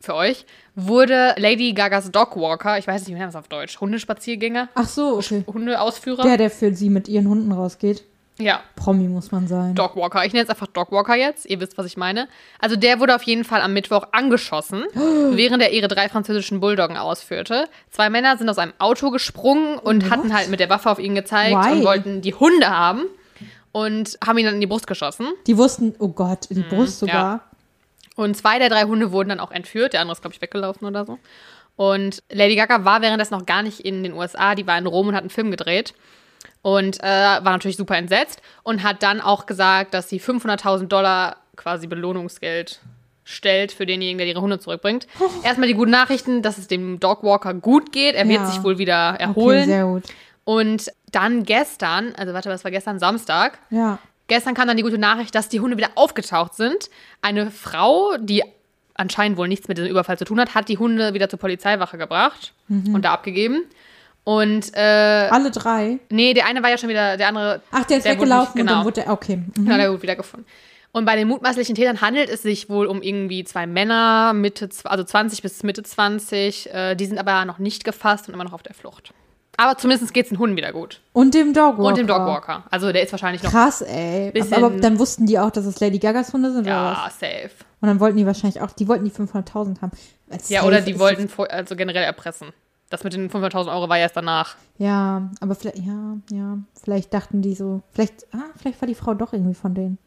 für euch, wurde Lady Gagas Dogwalker, ich weiß nicht, wie nennt man das auf Deutsch, Hundespaziergänger, Ach so, okay. Hundeausführer. Der, der für sie mit ihren Hunden rausgeht. Ja, Promi muss man sein. Dogwalker. Ich nenne es einfach Dogwalker jetzt. Ihr wisst, was ich meine. Also der wurde auf jeden Fall am Mittwoch angeschossen, *gasps* während er ihre drei französischen Bulldoggen ausführte. Zwei Männer sind aus einem Auto gesprungen und What? hatten halt mit der Waffe auf ihn gezeigt Why? und wollten die Hunde haben und haben ihn dann in die Brust geschossen. Die wussten, oh Gott, die Brust sogar. Und zwei der drei Hunde wurden dann auch entführt. Der andere ist, glaube ich, weggelaufen oder so. Und Lady Gaga war währenddessen noch gar nicht in den USA. Die war in Rom und hat einen Film gedreht. Und äh, war natürlich super entsetzt. Und hat dann auch gesagt, dass sie 500.000 Dollar quasi Belohnungsgeld stellt für denjenigen, der ihre Hunde zurückbringt. *laughs* Erstmal die guten Nachrichten, dass es dem Dogwalker gut geht. Er wird Ja. sich wohl wieder Okay, erholen. sehr gut. und dann gestern, also warte, was war gestern? Samstag. Ja. Gestern kam dann die gute Nachricht, dass die Hunde wieder aufgetaucht sind. Eine Frau, die anscheinend wohl nichts mit diesem Überfall zu tun hat, hat die Hunde wieder zur Polizeiwache gebracht Mhm. und da abgegeben. Und äh, Alle drei. nee, der eine war ja schon wieder, der andere. Ach, der ist wurde weggelaufen nicht- und dann genau. wurde. Okay. Mhm. Genau, der wurde wiedergefunden. Und bei den mutmaßlichen Tätern handelt es sich wohl um irgendwie zwei Männer, Mitte, also 20 bis Mitte 20. Äh, die sind aber noch nicht gefasst und immer noch auf der Flucht. Aber zumindest geht es den Hunden wieder gut. Und dem Dogwalker. Und dem Dogwalker. Also der ist wahrscheinlich noch. Krass, ey. Aber dann wussten die auch, dass es Lady Gagas Hunde sind oder Ja, safe. Und dann wollten die wahrscheinlich auch, die wollten die 500.000 haben. Als Ja, oder die wollten also generell erpressen. Das mit den 500.000 Euro war ja erst danach. Ja, aber vielleicht, ja, ja. Vielleicht dachten die so, vielleicht, ah, vielleicht war die Frau doch irgendwie von denen.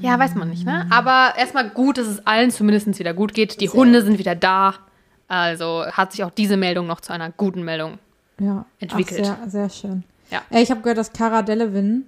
Ja, weiß man nicht, ne? Aber erstmal gut, dass es allen zumindest wieder gut geht. Die Hunde sind wieder da. Also hat sich auch diese Meldung noch zu einer guten Meldung. Ja. Entwickelt. Ach, sehr, sehr schön. Ja. Ich habe gehört, dass Cara Delevingne,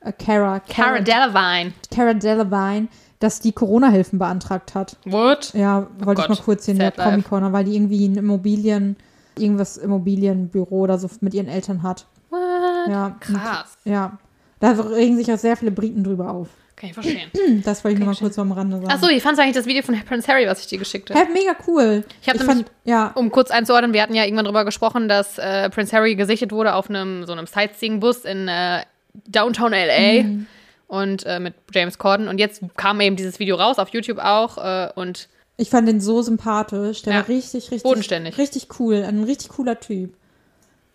äh, Cara, Cara Delevingne. Cara Delevingne, dass die Corona-Hilfen beantragt hat. What? Ja, wollte ich Gott. mal kurz in der Sad life. Comic Corner, weil die irgendwie ein Immobilien, irgendwas Immobilienbüro oder so mit ihren Eltern hat. What? Ja. Krass. Ja. Da regen sich auch sehr viele Briten drüber auf. Kann ich verstehen. *clears throat* Das wollte ich nur mal kurz am Rande sagen. Achso, wie fandst du eigentlich das Video von Prince Harry, was ich dir geschickt habe? Hä, mega cool. Ich hab nämlich- ja, Um kurz einzuordnen, wir hatten ja irgendwann drüber gesprochen, dass äh, Prince Harry gesichtet wurde auf einem so einem Sightseeing-Bus in äh, Downtown LA Mhm. und äh, mit James Corden. Und jetzt kam eben dieses Video raus, auf YouTube auch. Äh, und ich fand den so sympathisch. Der Ja. war richtig, richtig. Bodenständig. Richtig cool. Ein richtig cooler Typ.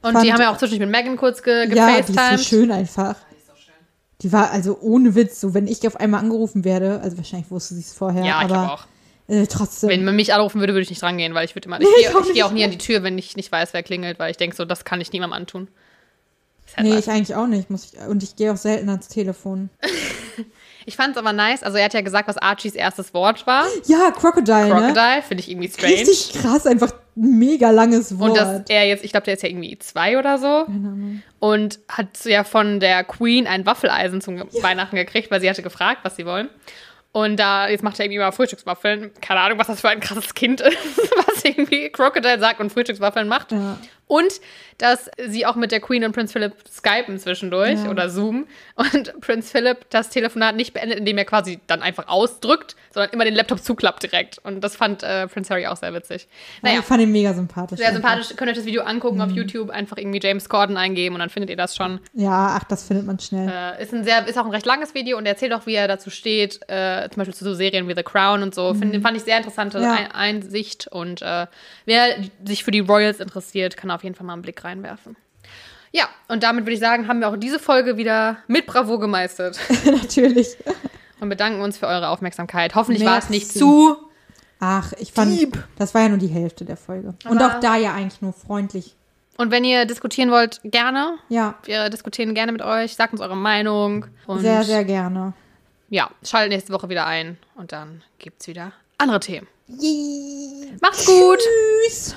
und Fand- die haben ja auch zwischendurch mit Megan kurz ge Ja, die ist so schön einfach. Die war also ohne Witz, so wenn ich auf einmal angerufen werde, also wahrscheinlich wusste sie es vorher, ja, ich aber glaube auch. Äh, trotzdem. Wenn man mich anrufen würde, würde ich nicht rangehen, weil ich würde immer. Ich Nee, gehe ich auch ich geh nicht. auch nie an die Tür, wenn ich nicht weiß, wer klingelt, weil ich denke, so, das kann ich niemandem antun. Halt nee, was. ich eigentlich auch nicht. Muss ich, und ich gehe auch selten ans Telefon. *laughs* ich fand es aber nice. Also, er hat ja gesagt, was Archies erstes Wort war. Ja, Crocodile, ne? Crocodile, finde ich irgendwie strange. Richtig krass, einfach ein mega langes Wort. Und dass er jetzt, ich glaube, der ist ja irgendwie zwei oder so. Und hat ja von der Queen ein Waffeleisen zum Weihnachten gekriegt, weil sie hatte gefragt, was sie wollen. Und da, jetzt macht er irgendwie mal Frühstückswaffeln. Keine Ahnung, was das für ein krasses Kind *laughs* ist, was irgendwie Crocodile sagt und Frühstückswaffeln macht. Ja. Und dass sie auch mit der Queen und Prinz Philip skypen zwischendurch Ja. oder Zoom. Und Prinz Philip das Telefonat nicht beendet, indem er quasi dann einfach ausdrückt, sondern immer den Laptop zuklappt direkt. Und das fand äh, Prinz Harry auch sehr witzig. Naja. Naja, Ich fand ihn mega sympathisch. sehr einfach. sympathisch. Könnt ihr euch das Video angucken auf YouTube, einfach irgendwie James Corden eingeben und dann findet ihr das schon. Ja, ach, das findet man schnell. Äh, ist, ein sehr, ist auch ein recht langes Video und er erzählt auch, wie er dazu steht, äh, zum Beispiel zu so Serien wie The Crown und so. Find, fand ich sehr interessante Ja. Ein Einsicht und äh, wer sich für die Royals interessiert, kann auf jeden Fall mal einen Blick reinwerfen. Ja, und damit würde ich sagen, haben wir auch diese Folge wieder mit Bravour gemeistert *laughs* Natürlich. und bedanken uns für eure Aufmerksamkeit. Hoffentlich war es nicht zu. Ach, ich fand, das war ja nur die Hälfte der Folge. Und Aber- auch da ja eigentlich nur freundlich. Und wenn ihr diskutieren wollt, gerne. Ja, Wir diskutieren gerne mit euch. Sagt uns eure Meinung. Und sehr, sehr gerne. ja, schaltet nächste Woche wieder ein und dann gibt's wieder andere Themen. Yay. Macht's gut! Tschüss.